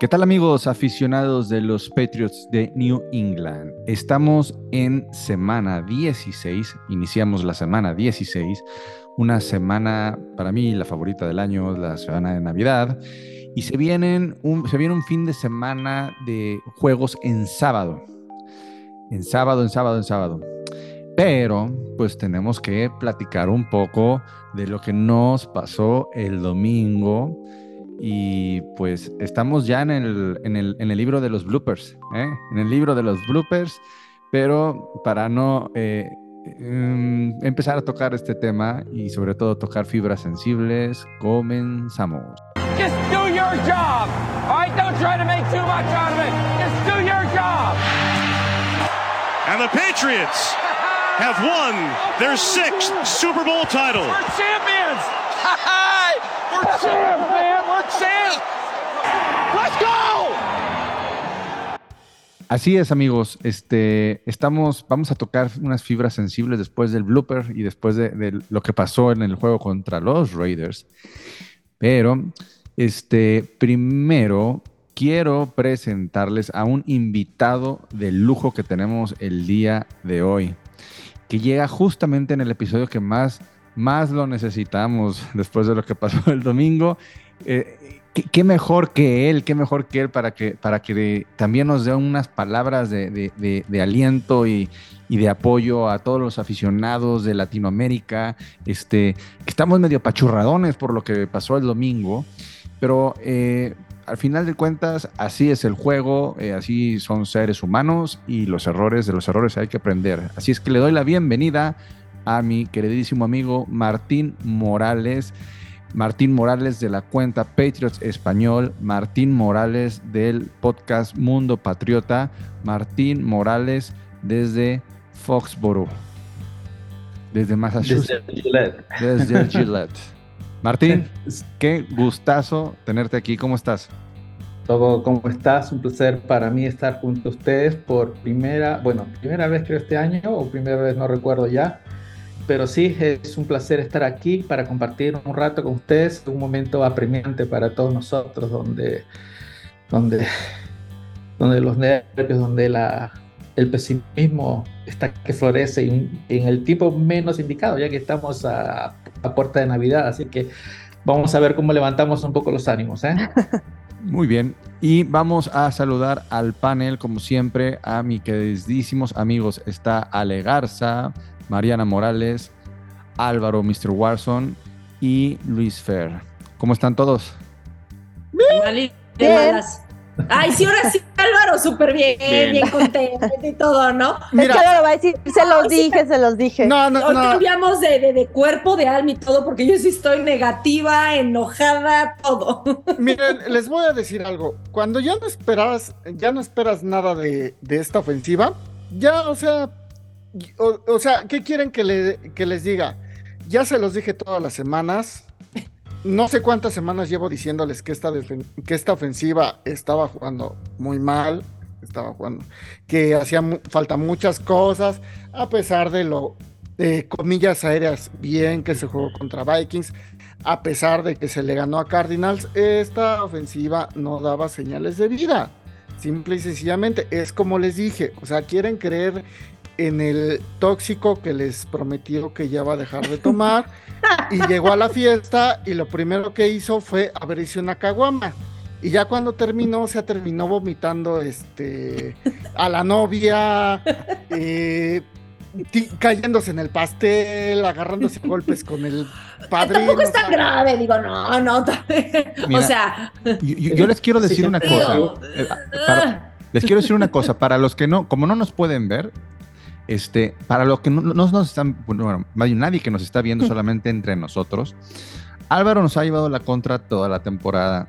¿Qué tal amigos aficionados de los Patriots de New England? Estamos en semana 16, iniciamos la semana 16, una semana para mí la favorita del año, la semana de Navidad, y se, vienen un, se viene un fin de semana de juegos en sábado, en sábado, en sábado, en sábado. Pero pues tenemos que platicar un poco de lo que nos pasó el domingo y pues estamos ya en el, en el, en el libro de los bloopers, ¿eh? en el libro de los bloopers, pero para no eh, em, empezar a tocar este tema y sobre todo tocar fibras sensibles, comenzamos. Just do your job. All right, don't try to make too much out of it. Just do your job. And the Patriots have won their sixth Super Bowl title. We're champions. We're champions, Let's go. Así es, amigos. Este, estamos, vamos a tocar unas fibras sensibles después del blooper y después de, de, lo que pasó en el juego contra los Raiders. Pero, este, primero quiero presentarles a un invitado de lujo que tenemos el día de hoy, que llega justamente en el episodio que más más lo necesitamos después de lo que pasó el domingo. Eh, ¿qué, ¿qué, mejor que él, qué mejor que él para que, para que también nos dé unas palabras de, aliento y, de apoyo a todos los aficionados de Latinoamérica, este, estamos medio pachurradones por lo que pasó el domingo, pero eh, al final de cuentas así es el juego, eh, así son seres humanos y los errores, de los errores hay que aprender. Así es que le doy la bienvenida a mi queridísimo amigo Martín Morales. Martín Morales de la cuenta Patriots Español, Martín Morales del podcast Mundo Patriota, Martín Morales desde Foxborough, desde Massachusetts. Desde Gillette. Desde Gillette. Martín, qué gustazo tenerte aquí, ¿cómo estás? Todo, ¿cómo estás? Un placer para mí estar junto a ustedes por primera, bueno, primera vez creo este año o primera vez no recuerdo ya pero sí es un placer estar aquí para compartir un rato con ustedes, un momento apremiante para todos nosotros, donde, donde, donde los nervios, donde la, el pesimismo está que florece en, en el tipo menos indicado, ya que estamos a, a, puerta de Navidad, así que vamos a ver cómo levantamos un poco los ánimos. ¿eh? Muy bien, y vamos a saludar al panel, como siempre, a mis queridísimos amigos. Está Ale Garza, Mariana Morales, Álvaro, Mr. Warson y Luis Fer. ¿Cómo están todos? Bien. Ay, sí, ahora sí, Álvaro, súper bien, bien, bien, contento y todo, ¿no? Mira, es que lo va a decir, se los dije, se los dije. No, no, Hoy no. cambiamos de, de, de, cuerpo, de alma y todo, porque yo sí estoy negativa, enojada, todo. Miren, les voy a decir algo. Cuando ya no esperas, ya no esperas nada de, de esta ofensiva, ya, o sea, o, sea, ¿qué quieren que, le, que les diga? Ya se los dije todas las semanas. No sé cuántas semanas llevo diciéndoles que esta, que esta ofensiva estaba jugando muy mal, estaba jugando, que hacía falta muchas cosas, a pesar de lo, de comillas aéreas, bien que se jugó contra Vikings, a pesar de que se le ganó a Cardinals, esta ofensiva no daba señales de vida. Simple y sencillamente, es como les dije, o sea, quieren creer en el tóxico que les prometió que ya va a dejar de tomar y llegó a la fiesta y lo primero que hizo fue abrirse una caguama. Y ya cuando terminó, se terminó vomitando este, a la novia, eh, cayéndose en el pastel, agarrándose golpes con el padrino. Tampoco es tan o sea, grave, digo, no, no. Mira, o sea. Yo, yo, les quiero decir una cosa. Eh, para, les quiero decir una cosa. Para los que no, como no nos pueden ver, este, para los que no, no nos están, bueno, nadie que nos está viendo solamente entre nosotros, Álvaro nos ha llevado la contra toda la temporada.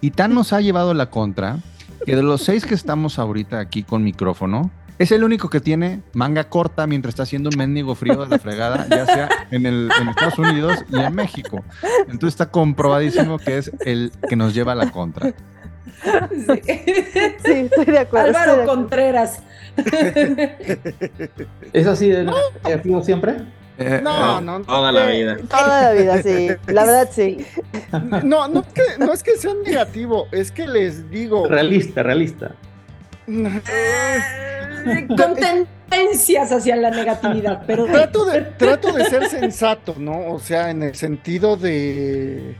Y tan nos ha llevado la contra que de los seis que estamos ahorita aquí con micrófono, es el único que tiene manga corta mientras está haciendo un mendigo frío de la fregada, ya sea en, el, en Estados Unidos y en México. Entonces está comprobadísimo que es el que nos lleva la contra. Sí, sí estoy de acuerdo. Álvaro de Contreras. ¿Es así de negativo siempre? Eh, No, no. Toda la vida. Toda la vida, sí. La verdad, sí. No, no, es que, no es que sea negativo, es que les digo. Realista, realista. Con tendencias hacia la negatividad, pero Trato de, trato de ser sensato, ¿no? O sea, en el sentido de.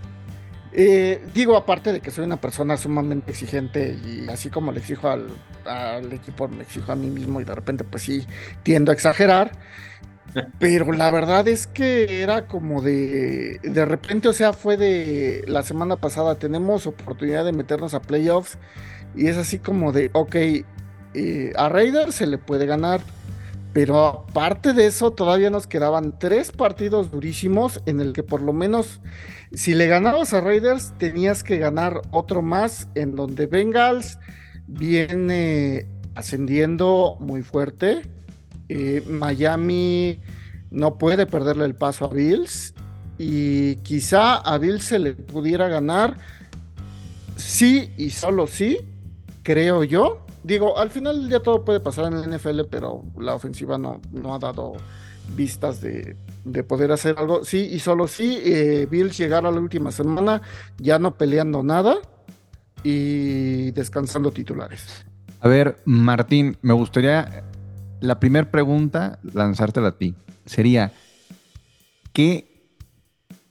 Eh, digo, aparte de que soy una persona sumamente exigente y así como le exijo al, al equipo, me exijo a mí mismo y de repente, pues sí, tiendo a exagerar. Pero la verdad es que era como de. De repente, o sea, fue de. La semana pasada tenemos oportunidad de meternos a playoffs y es así como de, ok, eh, a Raiders se le puede ganar. Pero aparte de eso, todavía nos quedaban tres partidos durísimos en el que por lo menos si le ganabas a Raiders tenías que ganar otro más en donde Bengals viene ascendiendo muy fuerte. Eh, Miami no puede perderle el paso a Bills y quizá a Bills se le pudiera ganar sí y solo sí, creo yo. Digo, al final día todo puede pasar en el NFL, pero la ofensiva no, no ha dado vistas de, de poder hacer algo. Sí, y solo sí, eh, Bills llegar a la última semana ya no peleando nada y descansando titulares. A ver, Martín, me gustaría la primera pregunta lanzártela a ti. Sería, ¿qué,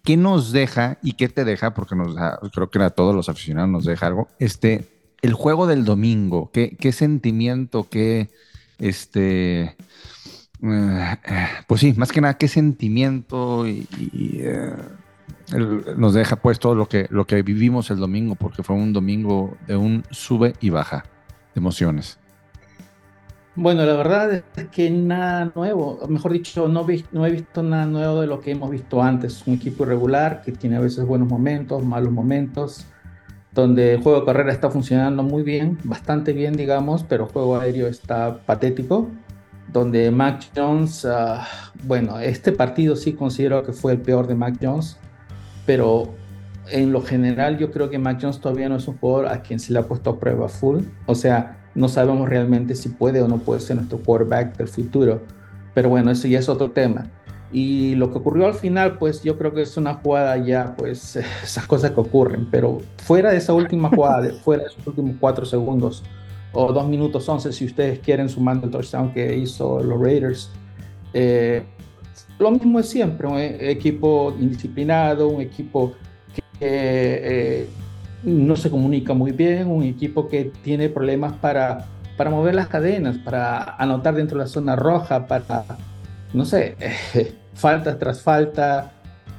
¿qué nos deja y qué te deja? Porque nos deja, creo que a todos los aficionados nos deja algo. Este, el juego del domingo, ¿qué, sentimiento, qué, este, eh, pues sí, más que nada, qué sentimiento y, eh, nos deja pues todo lo que, lo que vivimos el domingo, porque fue un domingo de un sube y baja de emociones. Bueno, la verdad es que nada nuevo, mejor dicho, no, vi- no he visto nada nuevo de lo que hemos visto antes. Un equipo irregular que tiene a veces buenos momentos, malos momentos, donde el juego de carrera está funcionando muy bien, bastante bien, digamos, pero el juego aéreo está patético. Donde Mac Jones, ah, bueno, este partido sí considero que fue el peor de Mac Jones, pero en lo general yo creo que Mac Jones todavía no es un jugador a quien se le ha puesto a prueba full. O sea, no sabemos realmente si puede o no puede ser nuestro quarterback del futuro. Pero bueno, eso ya es otro tema. Y lo que ocurrió al final, pues yo creo que es una jugada ya, pues esas cosas que ocurren. Pero fuera de esa última jugada, fuera de esos últimos cuatro segundos o dos minutos once, si ustedes quieren, sumando el touchdown que hizo los Raiders, eh, lo mismo es siempre, un e- equipo indisciplinado, un equipo que eh, no se comunica muy bien, un equipo que tiene problemas para, para mover las cadenas, para anotar dentro de la zona roja, para, no sé, faltas tras falta.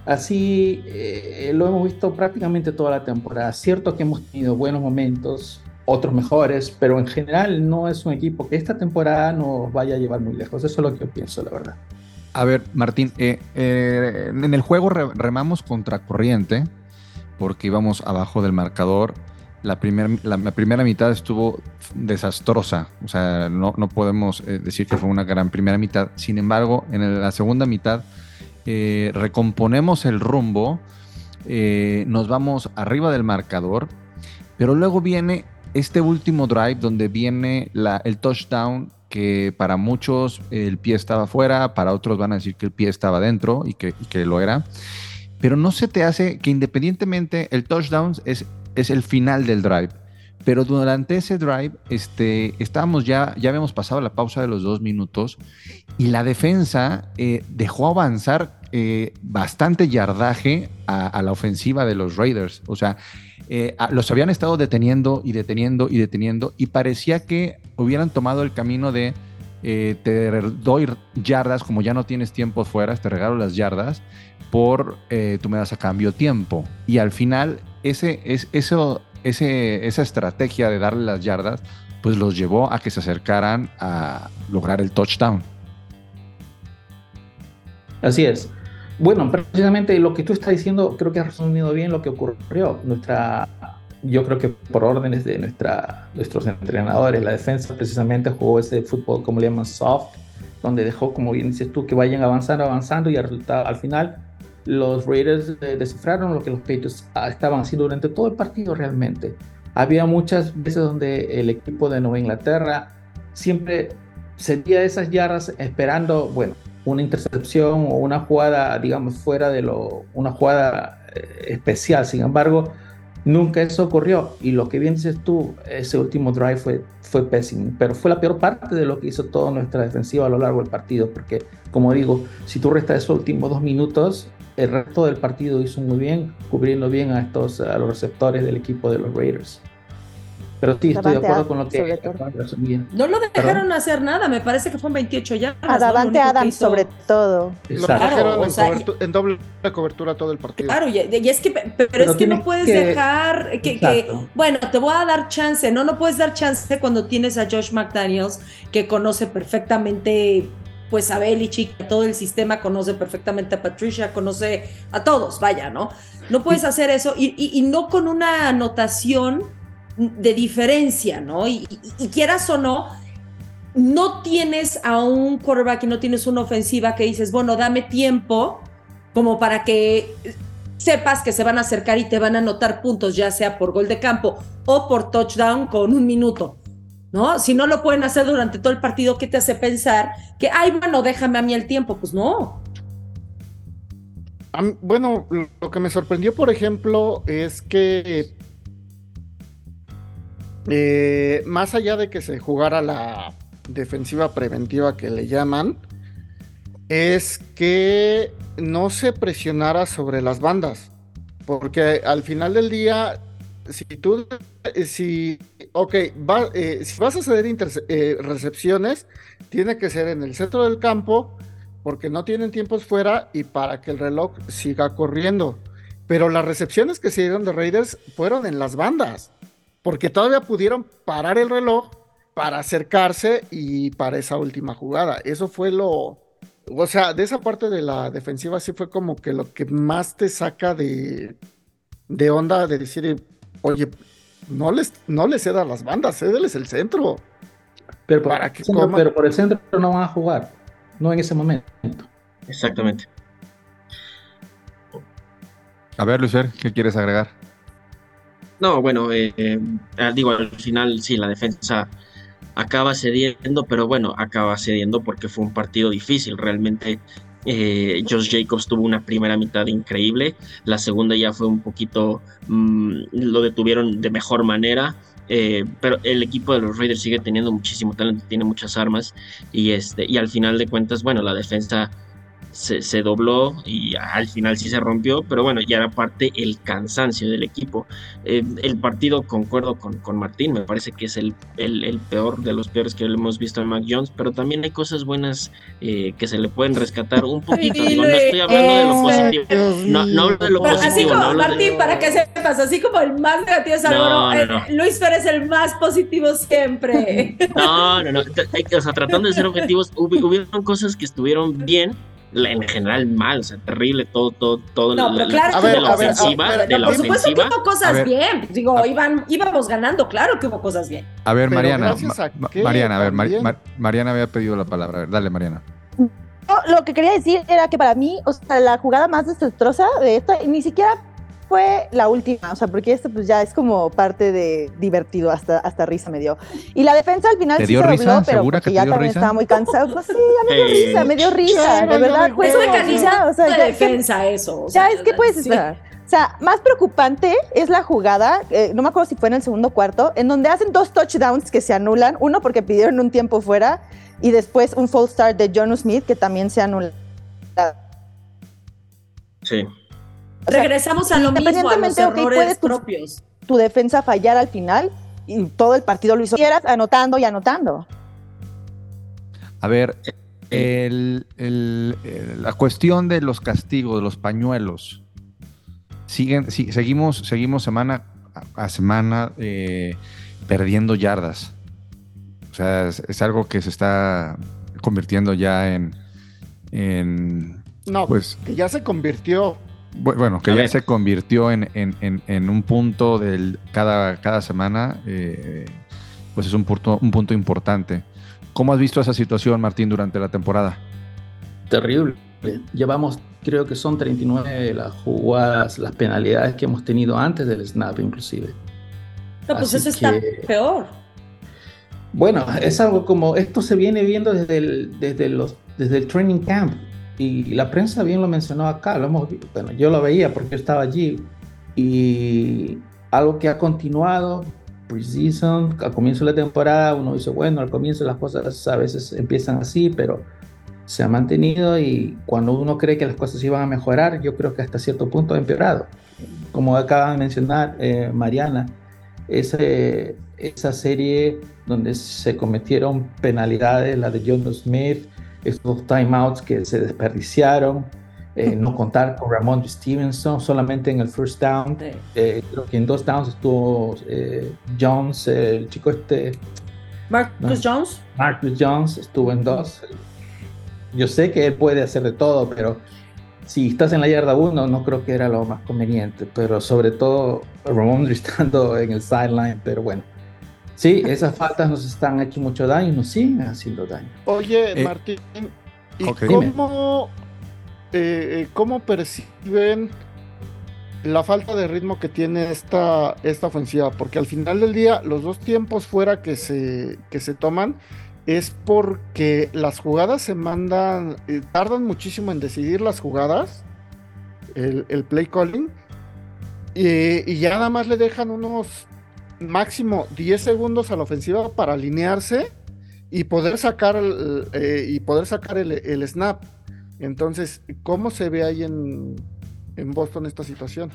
Así eh, lo hemos visto prácticamente toda la temporada. Cierto que hemos tenido buenos momentos, otros mejores, pero en general no es un equipo que esta temporada nos vaya a llevar muy lejos. Eso es lo que yo pienso, la verdad. A ver, Martín, eh, eh, en el juego re- remamos contra corriente porque íbamos abajo del marcador. La, primer- la, primera mitad estuvo desastrosa, o sea, no, no podemos eh, decir que fue una gran primera mitad. Sin embargo, en la segunda mitad eh, recomponemos el rumbo, eh, nos vamos arriba del marcador, pero luego viene este último drive donde viene la- el touchdown que para muchos el pie estaba fuera, para otros van a decir que el pie estaba dentro y que, y que lo era. Pero no se te hace que independientemente el touchdown es, es el final del drive. Pero durante ese drive este, estábamos ya, ya habíamos pasado la pausa de los dos minutos y la defensa eh, dejó avanzar eh, bastante yardaje a, la ofensiva de los Raiders. O sea, eh, los habían estado deteniendo y deteniendo y deteniendo y parecía que hubieran tomado el camino de te doy yardas como ya no tienes tiempo fuera, te regalo las yardas por eh, tú me das a cambio tiempo. Y al final ese, es, eso, ese, esa estrategia de darle las yardas pues los llevó a que se acercaran a lograr el touchdown. Así es. Bueno, precisamente lo que tú estás diciendo, creo que has resumido bien lo que ocurrió. Nuestra, yo creo que por órdenes de nuestra, nuestros entrenadores, la defensa precisamente jugó ese fútbol como le llaman soft, donde dejó, como bien dices tú, que vayan avanzando, avanzando y al, al final los Raiders eh, descifraron lo que los Patriots ah, estaban haciendo durante todo el partido realmente. Había muchas veces donde el equipo de Nueva Inglaterra siempre sentía esas yardas esperando, bueno, una intercepción o una jugada, digamos, fuera de lo, una jugada eh, especial. Sin embargo, nunca eso ocurrió. Y lo que bien dices tú, ese último drive fue, fue pésimo, pero fue la peor parte de lo que hizo toda nuestra defensiva a lo largo del partido, porque, como digo, si tú restas esos últimos dos minutos, el resto del partido hizo muy bien, cubriendo bien a, estos, a los receptores del equipo de los Raiders. Pero sí, estoy de acuerdo con lo que... No lo dejaron hacer nada, me parece que fue en 28 ya. A Davante Adams sobre todo. Lo dejaron en, doble cobertura todo el partido. Claro, y, es que, pero, es que no puedes dejar que, bueno, te voy a dar chance, no, no puedes dar chance cuando tienes a Josh McDaniels, que conoce perfectamente pues a Belichick, todo el sistema conoce perfectamente a Patricia, conoce a todos, vaya, ¿no? No puedes hacer eso y, y no con una anotación de diferencia, ¿no? Y, quieras o no, no tienes a un quarterback y no tienes una ofensiva que dices, bueno, dame tiempo como para que sepas que se van a acercar y te van a anotar puntos, ya sea por gol de campo o por touchdown con un minuto. ¿No? Si no lo pueden hacer durante todo el partido, ¿qué te hace pensar que, ay, bueno, déjame a mí el tiempo? Pues no. Bueno, lo que me sorprendió, por ejemplo, es que eh, más allá de que se jugara la defensiva preventiva que le llaman, es que no se presionara sobre las bandas. Porque al final del día, si tú, si, ok, eh, si vas a ceder recepciones, tiene que ser en el centro del campo, porque no tienen tiempos fuera y para que el reloj siga corriendo. Pero las recepciones que se dieron de Raiders fueron en las bandas porque todavía pudieron parar el reloj para acercarse y para esa última jugada. Eso fue lo, o sea, de esa parte de la defensiva sí fue como que lo que más te saca de, de onda de decir, oye, no les, no les ceda las bandas, cédeles el centro. Pero por, para que pero por el centro no van a jugar, no en ese momento. Exactamente. A ver, Lucer, ¿qué quieres agregar? No, bueno, eh, eh, digo, al final sí, la defensa acaba cediendo, pero bueno, acaba cediendo porque fue un partido difícil. Realmente eh, Josh Jacobs tuvo una primera mitad increíble, la segunda ya fue un poquito, mm, lo detuvieron de mejor manera. pero el equipo de los Raiders sigue teniendo muchísimo talento, tiene muchas armas y, este, y al final de cuentas, bueno, la defensa se, dobló y al final sí se rompió, pero bueno, ya era parte el cansancio del equipo. Eh, el partido, concuerdo con, con, Martín, me parece que es el, el, peor de los peores que hemos visto en Mac Jones, pero también hay cosas buenas eh, que se le pueden rescatar un poquito. no estoy hablando de lo positivo. No, no hablo de lo positivo. Así como, Martín, para que sepas, así como el más negativo es Álvaro, eh, Luis Fer es el más positivo siempre. No, no, no. O sea, tratando de ser objetivos, hubieron cosas que estuvieron bien en general mal, o sea, terrible todo, todo, todo no, la, claro, de la ofensiva, de la por supuesto que hubo cosas bien, digo, iban, íbamos ganando, claro que hubo cosas bien. A ver, Mariana, Mariana, a ver, Mariana había pedido la palabra, a ver, dale, Mariana. lo que quería decir era que para mí, o sea, la jugada más desastrosa de esto, ni siquiera fue la última, o sea, porque esto pues ya es como parte de divertido, hasta, hasta risa me dio. Y la defensa al final ¿Te dio risa? pero ¿Segura que ya también estaba muy cansado. Pues sí, ya me dio risa, me dio risa, de verdad. Pues es mecanismo o sea, de defensa eso. O sea, ya es que puedes esperar. O sea, más preocupante es la jugada, eh, no me acuerdo si fue en el segundo cuarto, en donde hacen dos touchdowns que se anulan, uno porque pidieron un tiempo fuera y después un full start de John Smith que también se anula. Sí. Regresamos a lo mismo, a los errores propios. Tu, defensa fallar al final y todo el partido lo hizo. Quieras anotando y anotando. A ver, la cuestión de los castigos, de los pañuelos, siguen, seguimos, seguimos semana a semana eh, perdiendo yardas. O sea, es, algo que se está convirtiendo ya en, en no, pues que ya se convirtió bueno, que ya se convirtió en, un punto del cada, cada semana, eh, pues es un punto, un punto importante. ¿Cómo has visto esa situación, Martín, durante la temporada? Terrible. Llevamos, creo que son 39 las jugadas, las penalidades que hemos tenido antes del snap, inclusive. No, pues eso está peor. Bueno, es algo como, esto se viene viendo desde, desde los desde el training camp. Y la prensa bien lo mencionó acá, lo hemos, bueno, yo lo veía porque yo estaba allí. Y algo que ha continuado, preseason, al comienzo de la temporada, uno dice, bueno, al comienzo las cosas a veces empiezan así, pero se ha mantenido y cuando uno cree que las cosas iban a mejorar, yo creo que hasta cierto punto ha empeorado. Como acaba de mencionar eh, Mariana, ese, esa serie donde se cometieron penalidades, la de John Smith, estos timeouts que se desperdiciaron, eh, no contar con Ramon Stevenson solamente en el first down. Eh, creo que en dos downs estuvo Jones, el chico este. Marcus Jones. Marcus Jones estuvo en dos yo sé que él puede hacer de todo, pero si estás en la yarda 1, no creo que era lo más conveniente, pero sobre todo Ramón estando en el sideline, pero bueno. Sí, esas faltas nos están hecho mucho daño y nos siguen haciendo daño. Oye, eh, Martín, ¿y cómo, eh, eh, cómo, perciben la falta de ritmo que tiene esta, esta ofensiva? Porque al final del día, los dos tiempos fuera que se, que se toman, es porque las jugadas se mandan, eh, tardan muchísimo en decidir las jugadas, el, play calling, y, ya nada más le dejan unos máximo 10 segundos a la ofensiva para alinearse y poder sacar, el, eh, y poder sacar el, snap. Entonces, ¿cómo se ve ahí en, en Boston esta situación?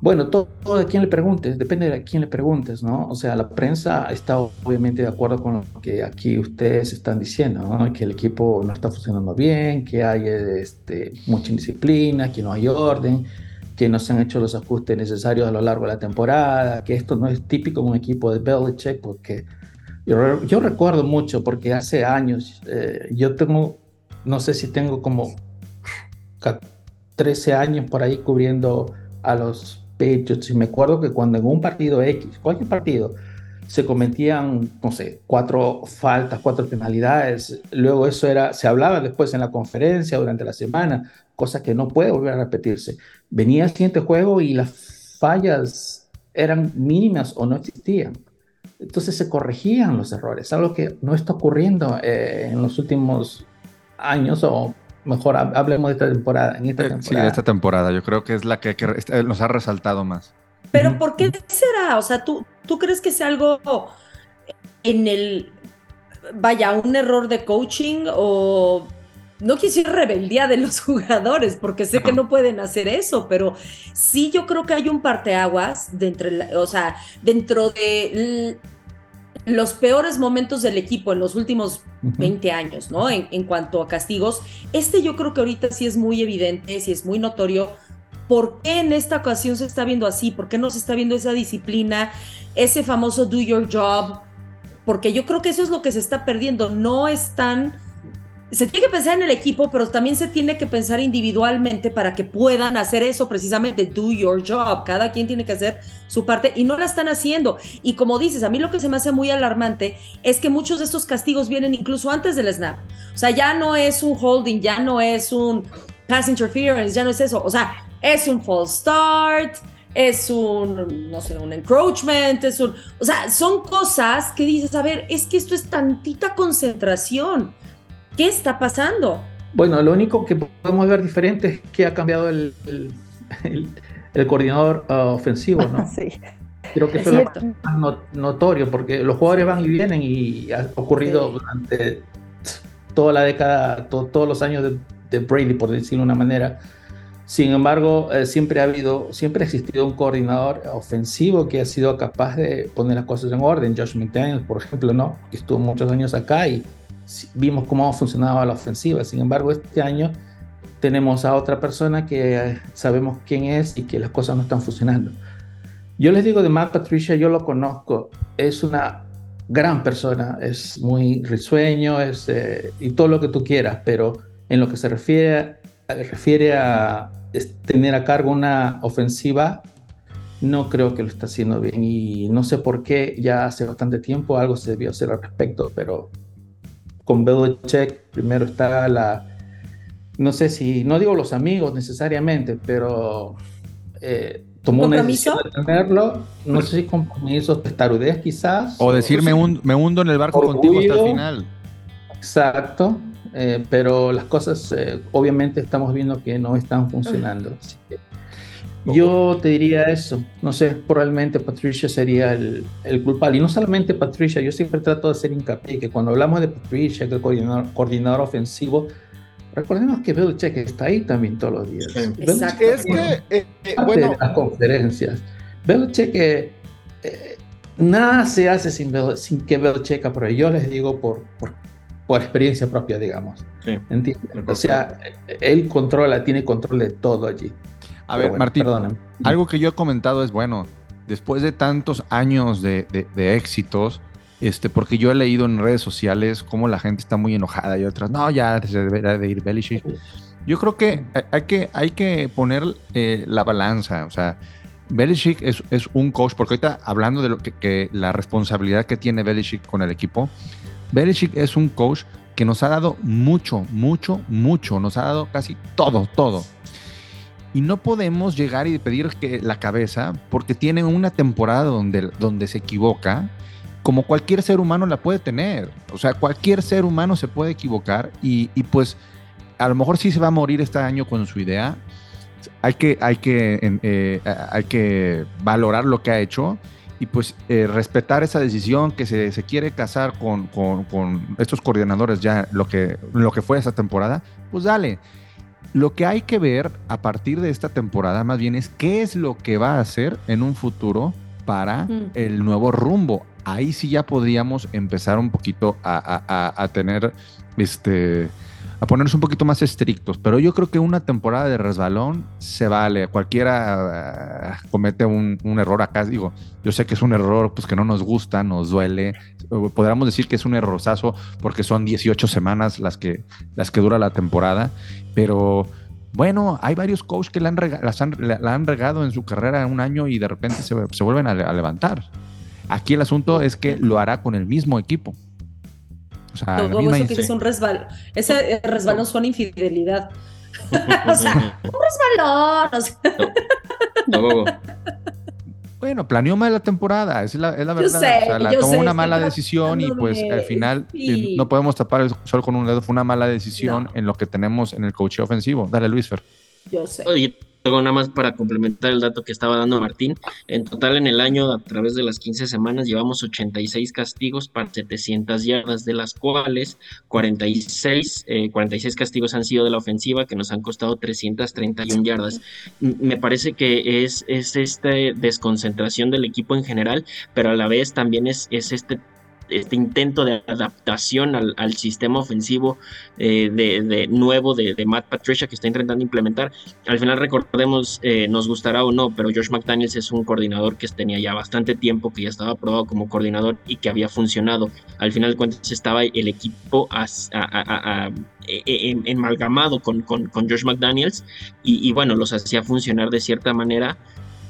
Bueno, todo, de quién le preguntes, depende de quién le preguntes, ¿no? O sea, la prensa está obviamente de acuerdo con lo que aquí ustedes están diciendo, ¿no? Que el equipo no está funcionando bien, que hay este, mucha indisciplina, que no hay orden, que no se han hecho los ajustes necesarios a lo largo de la temporada, que esto no es típico en un equipo de Belichick, porque yo, yo recuerdo mucho, porque hace años, eh, yo tengo, no sé si tengo como 13 años por ahí cubriendo a los Patriots. Y me acuerdo que cuando en un partido X, cualquier partido, se cometían, no sé, cuatro faltas, cuatro penalidades. Luego eso era, se hablaba después en la conferencia durante la semana, cosa que no puede volver a repetirse. Venía el siguiente juego y las fallas eran mínimas o no existían. Entonces se corregían los errores, algo que no está ocurriendo eh, en los últimos años o mejor hablemos de esta temporada. En esta temporada. Sí, de esta temporada. Yo creo que es la que, eh, nos ha resaltado más. Pero ¿por qué será? O sea, ¿tú, ¿tú crees que sea algo en el, vaya, un error de coaching o no quisiera rebeldía de los jugadores, porque sé que no pueden hacer eso, pero sí yo creo que hay un parteaguas de entre, o sea, dentro de los peores momentos del equipo en los últimos 20 años, ¿no? En, en, cuanto a castigos. Este yo creo que ahorita sí es muy evidente, sí es muy notorio. ¿Por qué en esta ocasión se está viendo así? ¿Por qué no se está viendo esa disciplina, ese famoso do your job? Porque yo creo que eso es lo que se está perdiendo. No están se tiene que pensar en el equipo, pero también se tiene que pensar individualmente para que puedan hacer eso precisamente, do your job. Cada quien tiene que hacer su parte y no la están haciendo. Y como dices, a mí lo que se me hace muy alarmante es que muchos de estos castigos vienen incluso antes del snap. O sea, ya no es un holding, ya no es un pass interference, ya no es eso. O sea, es un false start, es un, no sé, un encroachment, es un... O sea, son cosas que dices, a ver, es que esto es tantita concentración ¿Qué está pasando? Bueno, lo único que podemos ver diferente es que ha cambiado el, el, coordinador uh, ofensivo, ¿no? sí. Creo que eso es lo más notorio, porque los jugadores van y vienen y ha ocurrido durante toda la década, todos los años de, Brady, por decirlo de una manera. Sin embargo, eh, siempre ha habido, siempre ha existido un coordinador ofensivo que ha sido capaz de poner las cosas en orden. Josh McDaniels, por ejemplo, ¿no? Que estuvo muchos años acá y vimos cómo funcionaba la ofensiva. Sin embargo, este año tenemos a otra persona que eh, sabemos quién es y que las cosas no están funcionando. Yo les digo de Matt Patricia, yo lo conozco, es una gran persona, es muy risueño es, eh, y todo lo que tú quieras, pero en lo que se refiere, refiere a tener a cargo una ofensiva, no creo que lo está haciendo bien y no sé por qué, ya hace bastante tiempo algo se debió hacer al respecto, pero con Belichick primero está la, no sé si, no digo los amigos necesariamente, pero eh, tomó una decisión de tenerlo, no sé si compromisos, testarudez quizás. O decirme me, me hundo en el barco contigo hasta el final. Exacto, eh, pero las cosas eh, obviamente estamos viendo que no están funcionando. yo te diría eso, no sé, probablemente Patricia sería el, el, culpable. Y no solamente Patricia, yo siempre trato de hacer hincapié que cuando hablamos de Patricia, que el coordinador, coordinador ofensivo, recordemos que Belichick está ahí también todos los días. Exacto. Es que, eh, bueno, las conferencias. Belichick nada se hace sin, sin que Belichick apruebe. Yo les digo por, por, por experiencia propia, digamos. Sí, O sea, él controla, tiene control de todo allí. A ver, Martín, algo que yo he comentado es, bueno, después de tantos años de, de, éxitos, este, porque yo he leído en redes sociales cómo la gente está muy enojada y otras, no, ya se debería de ir Belichick. Yo creo que hay que, hay que poner eh, la balanza, o sea, Belichick es, es, un coach, porque ahorita hablando de lo que, la responsabilidad que tiene Belichick con el equipo, Belichick es un coach que nos ha dado mucho, mucho, mucho, nos ha dado casi todo, todo. Y no podemos llegar y pedir que la cabeza, porque tiene una temporada donde, donde se equivoca, como cualquier ser humano la puede tener. O sea, cualquier ser humano se puede equivocar y, y pues a lo mejor sí se va a morir este año con su idea, hay que, hay que, eh, hay que valorar lo que ha hecho y pues eh, respetar esa decisión que se, se quiere casar con, con, con, estos coordinadores ya lo que, lo que fue esa temporada, pues dale. Lo que hay que ver a partir de esta temporada más bien es qué es lo que va a hacer en un futuro para mm. el nuevo rumbo. Ahí sí ya podríamos empezar un poquito a, a, a tener este a ponernos un poquito más estrictos, pero yo creo que una temporada de resbalón se vale. Cualquiera ah, comete un, error acá. Digo, yo sé que es un error pues, que no nos gusta, nos duele. Podríamos decir que es un errorzazo porque son 18 semanas las que, las que dura la temporada, pero bueno, hay varios coaches que la han, regado en su carrera un año y de repente se, vuelven a levantar. Aquí el asunto es que lo hará con el mismo equipo. O sea, Todo eso que es un resbalón. Ese eh, resbalón suena infidelidad. o sea, un resbalón. O sea. Bueno, planeó mal la temporada, es la, es la verdad. o sea, la tomó una mala decisión y pues al final eh, no podemos tapar el sol con un dedo. Fue una mala decisión en lo que tenemos en el coche ofensivo. Dale, Luis Fer. Yo sé nada más para complementar el dato que estaba dando Martín. En total en el año, a través de las 15 semanas, llevamos 86 castigos para 700 yardas, de las cuales 46, 46 eh, castigos han sido de la ofensiva, que nos han costado 331 yardas. Me parece que es, es esta desconcentración del equipo en general, pero a la vez también es, es este este intento de adaptación al, sistema ofensivo eh, de, nuevo de, Matt Patricia que está intentando implementar. Al final recordemos, eh, nos gustará o no, pero Josh McDaniels es un coordinador que tenía ya bastante tiempo, que ya estaba aprobado como coordinador y que había funcionado. Al final de cuentas estaba el equipo e, e, amalgamado con, con, Josh McDaniels y, y bueno, los hacía funcionar de cierta manera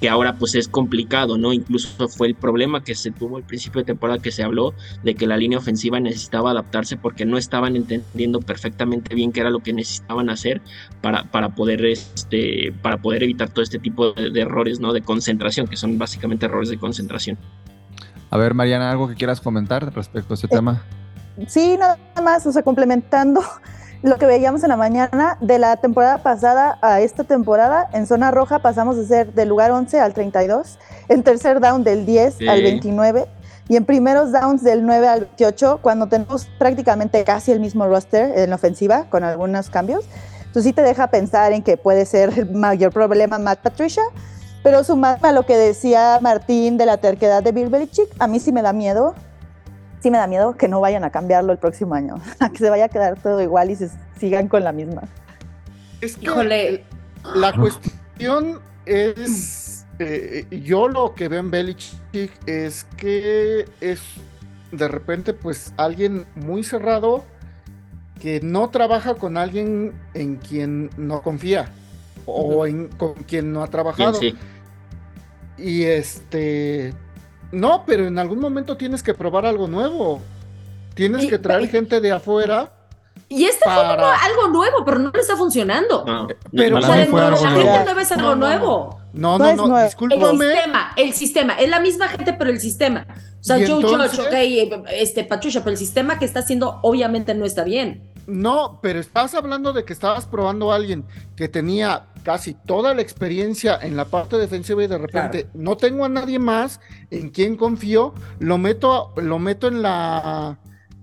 que ahora pues es complicado, ¿no? Incluso fue el problema que se tuvo al principio de temporada que se habló de que la línea ofensiva necesitaba adaptarse porque no estaban entendiendo perfectamente bien qué era lo que necesitaban hacer para, para poder este para poder evitar todo este tipo de, errores, ¿no? De concentración, que son básicamente errores de concentración. A ver, Mariana, algo que quieras comentar respecto a este tema. Sí, nada más, o sea, complementando lo que veíamos en la mañana de la temporada pasada a esta temporada, en zona roja pasamos de ser del lugar 11 al 32, en tercer down del 10 al 29 y en primeros downs del 9 al 28, cuando tenemos prácticamente casi el mismo roster en la ofensiva, con algunos cambios. Entonces sí te deja pensar en que puede ser el mayor problema Matt Patricia, pero sumado a lo que decía Martín de la terquedad de Bill Belichick, a mí sí me da miedo sí me da miedo que no vayan a cambiarlo el próximo año, a que se vaya a quedar todo igual y se sigan con la misma. Es que la cuestión es, eh, yo lo que veo en Belichick es que es de repente pues alguien muy cerrado que no trabaja con alguien en quien no confía o en, con quien no ha trabajado. Y este, no, pero en algún momento tienes que probar algo nuevo. Tienes que traer gente de afuera. Y este fue algo nuevo, pero no le está funcionando. pero la gente no es algo nuevo. No, no, no, discúlpame. El sistema, el sistema, es la misma gente, pero el sistema. O sea, Joe George, ok, este, Pachucha, pero el sistema que está haciendo obviamente no está bien. No, pero estás hablando de que estabas probando a alguien que tenía casi toda la experiencia en la parte defensiva y de repente no tengo a nadie más en quien confío, lo meto, lo meto en la,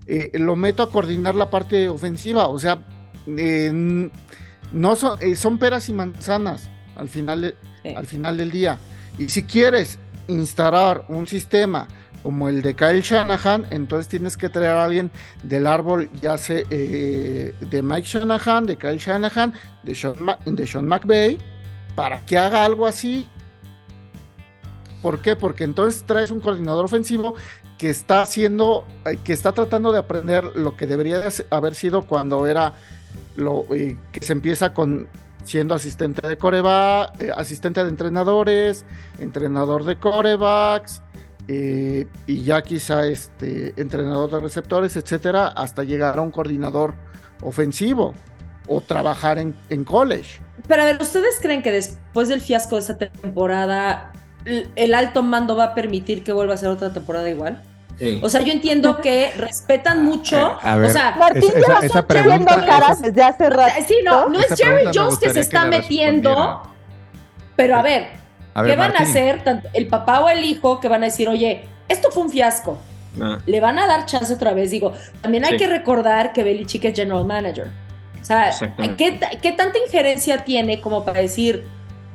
eh, lo meto a coordinar la parte ofensiva. O sea, no son, eh, son peras y manzanas al final, al final del día. Y si quieres instalar un sistema como el de Kyle Shanahan, entonces tienes que traer a alguien del árbol, ya sea eh, de Mike Shanahan, de Kyle Shanahan, de Sean, de Sean McVay, para que haga algo así. ¿Por qué? Porque entonces traes un coordinador ofensivo que está haciendo, eh, que está tratando de aprender lo que debería haber sido cuando era lo eh, que se empieza con siendo asistente de coreba, eh, asistente de entrenadores, entrenador de corebacks, eh, y ya quizá este entrenador de receptores, etcétera, hasta llegar a un coordinador ofensivo o trabajar en, en college. Pero a ver, ¿ustedes creen que después del fiasco de esta temporada, el alto mando va a permitir que vuelva a ser otra temporada igual? O sea, yo entiendo que respetan mucho. o sea, Martín esa, esa pregunta, caras desde hace rato. Sí, no, no es Jerry Jones que se está metiendo. Pero a ver, ¿qué van a hacer tanto el papá o el hijo que van a decir, oye, esto fue un fiasco? Ah. Le van a dar chance otra vez. Digo, también hay que recordar que Belichick es general manager. O sea, ¿qué, ¿qué tanta injerencia tiene como para decir,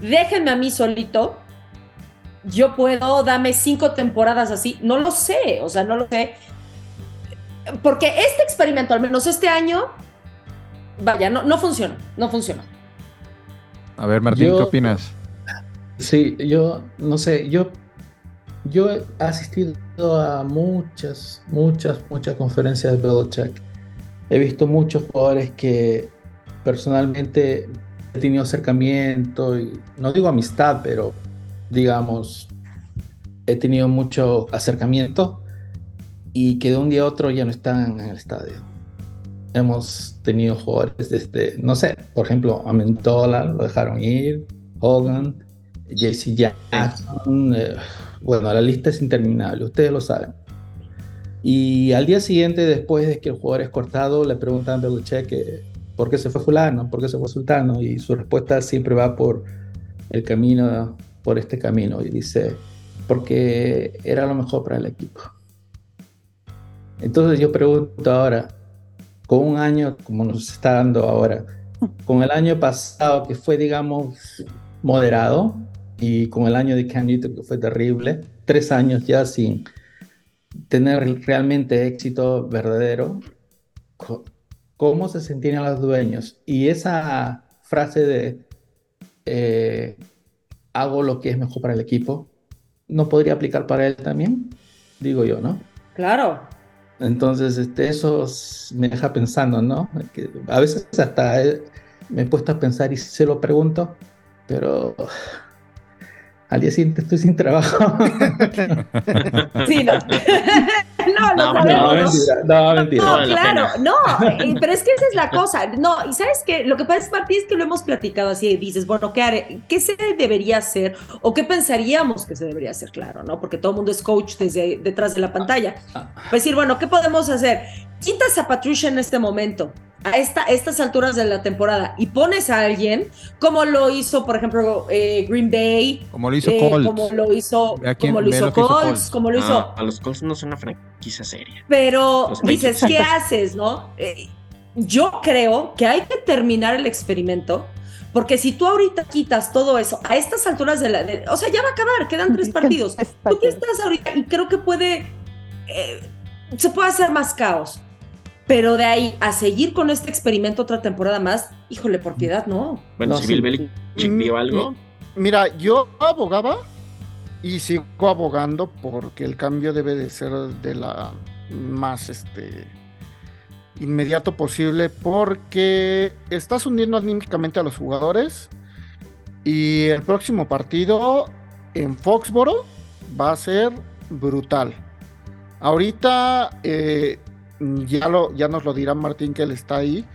déjenme a mí solito yo puedo, dame cinco temporadas así, no lo sé, o sea, no lo sé. Porque este experimento, al menos este año, vaya, no, no funciona, no funciona. A ver, Martín, ¿qué opinas? Sí, yo no sé, yo, yo he asistido a muchas, muchas, muchas conferencias de Belichick. He visto muchos jugadores que personalmente he tenido acercamiento y no digo amistad, pero digamos, he tenido mucho acercamiento y que de un día a otro ya no están en el estadio. Hemos tenido jugadores desde, no sé, por ejemplo, Amentola lo dejaron ir, Hogan, JC Jackson, eh, bueno, la lista es interminable, ustedes lo saben. Y al día siguiente, después de que el jugador es cortado, le preguntan a Belichick por qué se fue fulano, por qué se fue sultano, y su respuesta siempre va por el camino por este camino y dice, porque era lo mejor para el equipo. Entonces yo pregunto ahora, con un año como nos está dando ahora, con el año pasado que fue, digamos, moderado, y con el año de Cam que fue terrible, tres años ya sin tener realmente éxito verdadero, ¿cómo se sentían los dueños? Y esa frase de eh, hago lo que es mejor para el equipo, ¿no podría aplicar para él también? Digo yo, ¿no? Claro. Entonces, este, eso me deja pensando, ¿no? Que a veces hasta me he puesto a pensar y se lo pregunto, pero al día siguiente estoy sin trabajo. sí, no. no, no, no, mentira, no, mentira. No, claro, no, eh, pero es que esa es la cosa. No, y sabes que lo que pasa, Martín, es que lo hemos platicado así, dices, bueno, ¿qué, haré? ¿qué se debería hacer o qué pensaríamos que se debería hacer? Claro, ¿no? Porque todo el mundo es coach desde detrás de la pantalla. Pues decir, bueno, ¿qué podemos hacer? Quitas a Patricia en este momento, a esta, estas alturas de la temporada y pones a alguien como lo hizo, por ejemplo, eh, Green Bay, como lo hizo eh, Colts, como lo hizo, como lo hizo Colts, como lo hizo. a los Colts no son una franquicia seria. Pero dices, ¿qué haces, no? Eh, yo creo que hay que terminar el experimento. Porque si tú ahorita quitas todo eso a estas alturas de la. o sea, ya va a acabar, quedan tres partidos. Tú qué estás ahorita y creo que puede. se puede hacer más caos. Pero de ahí a seguir con este experimento otra temporada más, híjole, por piedad, no. Bueno, si Bill Belichick vio algo. Mira, yo abogaba y sigo abogando porque el cambio debe de ser de la más este inmediato posible porque estás hundiendo anímicamente a los jugadores y el próximo partido en Foxboro va a ser brutal. Ahorita eh, ya, lo, ya nos lo dirá Martín que él está ahí,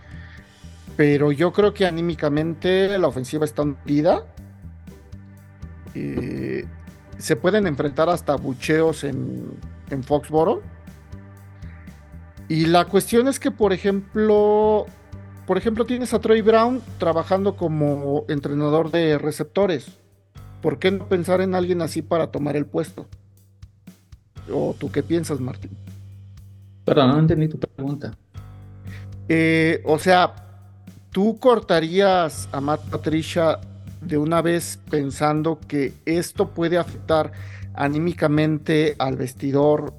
pero yo creo que anímicamente la ofensiva está hundida. Eh, se pueden enfrentar hasta bucheos en, en Foxboro. Y la cuestión es que, por ejemplo, por ejemplo, tienes a Troy Brown trabajando como entrenador de receptores. ¿Por qué no pensar en alguien así para tomar el puesto? ¿O tú qué piensas, Martín? Perdón, no entendí tu pregunta. Eh, o sea, ¿tú cortarías a Matt Patricia de una vez pensando que esto puede afectar anímicamente al vestidor?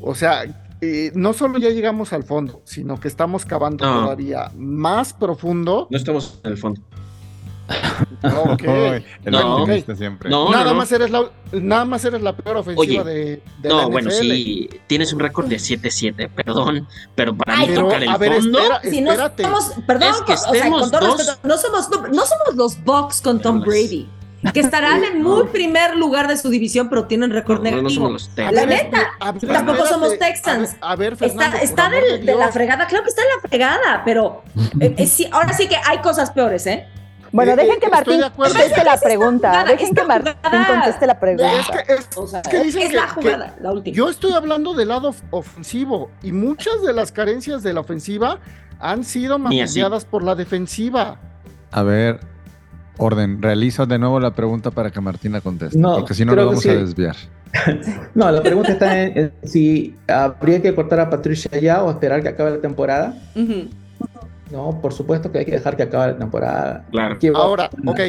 o sea, eh, no solo ya llegamos al fondo, sino que estamos cavando todavía más profundo. No estamos en el fondo. Ok. no, siempre. nada, Más eres la, nada más eres la peor ofensiva de, de, No, bueno, sí, tienes un récord de 7-7, perdón, pero para mí tocar el fondo. si no somos, perdón, es que o sea, con todo respeto, no somos, no, somos los Bucks con Tom Brady que estarán en muy primer lugar de su división, pero tienen récord negativo. No somos los La neta, tampoco somos Texans. A ver, Fernando, está, de, la fregada, claro que está en la fregada, pero eh, eh, sí, ahora sí que hay cosas peores, ¿eh? Bueno, eh, dejen que Martín conteste la pregunta. Dejen que Martín conteste la pregunta. Es que, es, que dicen la jugada, la última. Yo estoy hablando del lado ofensivo y muchas de las carencias de la ofensiva han sido maquilladas por la defensiva. A ver, Orden, realiza de nuevo la pregunta para que Martina conteste, porque si no lo vamos a desviar. no, la pregunta está en, si habría que cortar a Patricia ya o esperar que acabe la temporada. No, por supuesto que hay que dejar que acabe la temporada. Claro. Ahora, ok.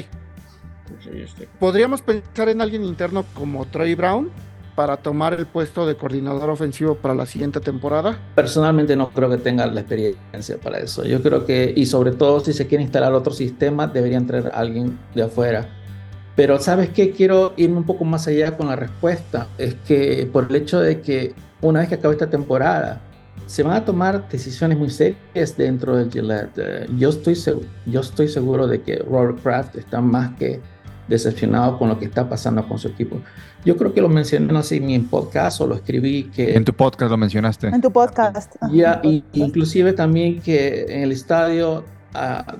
¿Podríamos pensar en alguien interno como Trey Brown? para tomar el puesto de coordinador ofensivo para la siguiente temporada? Personalmente no creo que tenga la experiencia para eso. Yo creo que, y sobre todo si se quiere instalar otro sistema, deberían traer a alguien de afuera. Pero sabes qué, quiero irme un poco más allá con la respuesta. Es que por el hecho de que una vez que acabe esta temporada, se van a tomar decisiones muy serias dentro del Gillette. Yo estoy, yo estoy seguro de que Robert Kraft está más que decepcionado con lo que está pasando con su equipo. Yo creo que lo mencioné, no sé, en mi podcast o lo escribí que... En tu podcast lo mencionaste. En tu podcast. Ya, y, inclusive también que en el estadio ah,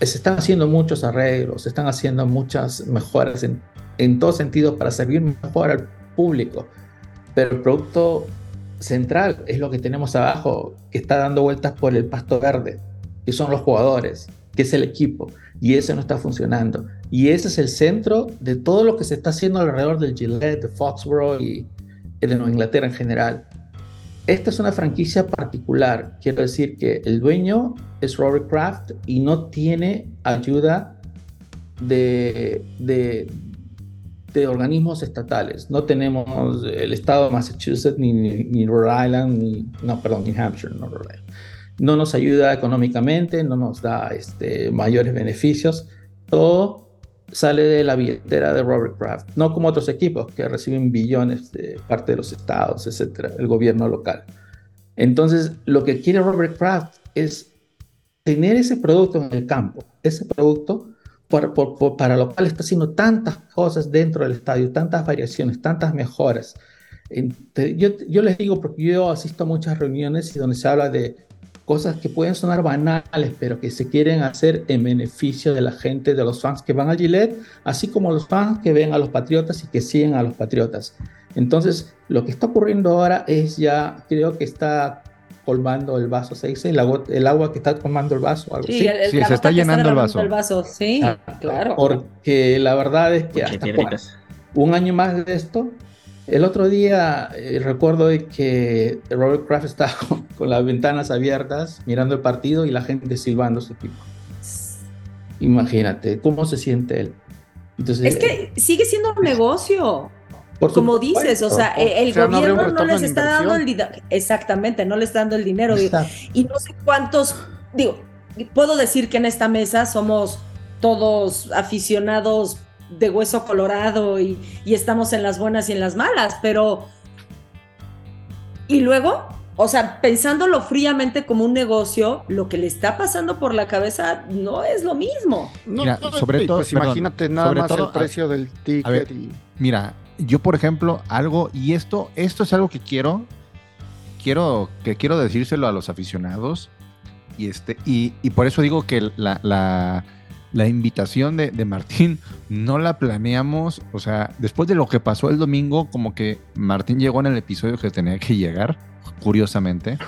se están haciendo muchos arreglos, se están haciendo muchas mejoras en, en todo sentido para servir mejor al público. Pero el producto central es lo que tenemos abajo, que está dando vueltas por el pasto verde, que son los jugadores, que es el equipo y eso no está funcionando. Y ese es el centro de todo lo que se está haciendo alrededor del Gillette, de Foxborough y de Nueva Inglaterra en general. Esta es una franquicia particular. Quiero decir que el dueño es Robert Kraft y no tiene ayuda de, de, de organismos estatales. No tenemos el estado de Massachusetts, ni, ni, Rhode Island, ni, no, perdón, New Hampshire, no Rhode Island no nos ayuda económicamente, no nos da este, mayores beneficios. Todo sale de la billetera de Robert Kraft, no como otros equipos que reciben billones de parte de los estados, etcétera, el gobierno local. Entonces, lo que quiere Robert Kraft es tener ese producto en el campo, ese producto para lo cual está haciendo tantas cosas dentro del estadio, tantas variaciones, tantas mejoras. Yo, yo les digo, porque yo asisto a muchas reuniones y donde se habla de cosas que pueden sonar banales, pero que se quieren hacer en beneficio de la gente, de los fans que van a Gillette, así como los fans que ven a los Patriotas y que siguen a los Patriotas. Entonces, lo que está ocurriendo ahora es ya, creo que está colmando el vaso, se dice, el agua, el agua que está colmando el vaso, algo sí, sí se está llenando el vaso. el vaso. Sí, ah, claro. Porque la verdad es que hasta un año más de esto, el otro día eh, recuerdo que Robert Kraft estaba con, las ventanas abiertas mirando el partido y la gente silbando su equipo. Imagínate, ¿cómo se siente él? Entonces, es que sigue siendo un negocio. Como dices, o sea, el gobierno no, les está dando el dinero. Exactamente, no le está dando el dinero. y no sé cuántos, digo, puedo decir que en esta mesa somos todos aficionados de hueso colorado y, estamos en las buenas y en las malas, pero... Y luego, o sea, pensándolo fríamente como un negocio, lo que le está pasando por la cabeza no es lo mismo. mira, sobre todo, pues imagínate nada más el precio del ticket. Mira, yo por ejemplo, algo, y esto, esto es algo que quiero, quiero, que quiero decírselo a los aficionados, y este, y, por eso digo que la la invitación de, de, Martín no la planeamos, o sea, después de lo que pasó el domingo, como que Martín llegó en el episodio que tenía que llegar, curiosamente,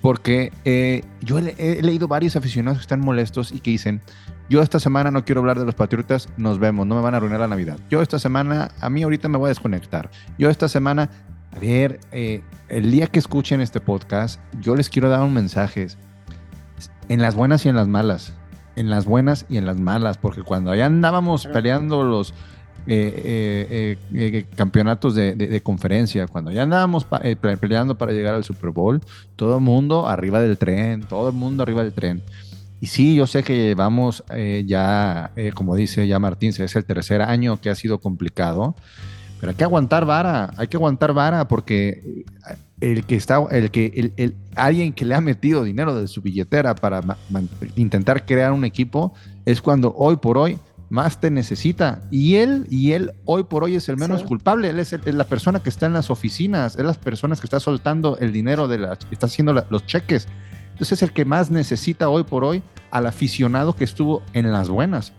porque eh, yo he, leído varios aficionados que están molestos y que dicen, yo esta semana no quiero hablar de los Patriotas, nos vemos, no me van a arruinar la Navidad. Yo esta semana, a mí ahorita me voy a desconectar. Yo esta semana, a ver, eh, el día que escuchen este podcast, yo les quiero dar un mensaje, en las buenas y en las malas en las buenas y en las malas, porque cuando allá andábamos peleando los eh, eh, eh, campeonatos de, conferencia, cuando ya andábamos peleando para llegar al Super Bowl, todo el mundo arriba del tren, todo el mundo arriba del tren. Y sí, yo sé que llevamos ya, como dice ya Martín, es el tercer año que ha sido complicado, pero hay que aguantar vara, hay que aguantar vara porque el que está, el que, el, alguien que le ha metido dinero de su billetera para intentar crear un equipo, es cuando hoy por hoy más te necesita. Y él, y él hoy por hoy es el menos culpable. Él es, la persona que está en las oficinas, es las personas que está soltando el dinero de la, está haciendo los cheques. Entonces es el que más necesita hoy por hoy al aficionado que estuvo en las buenas.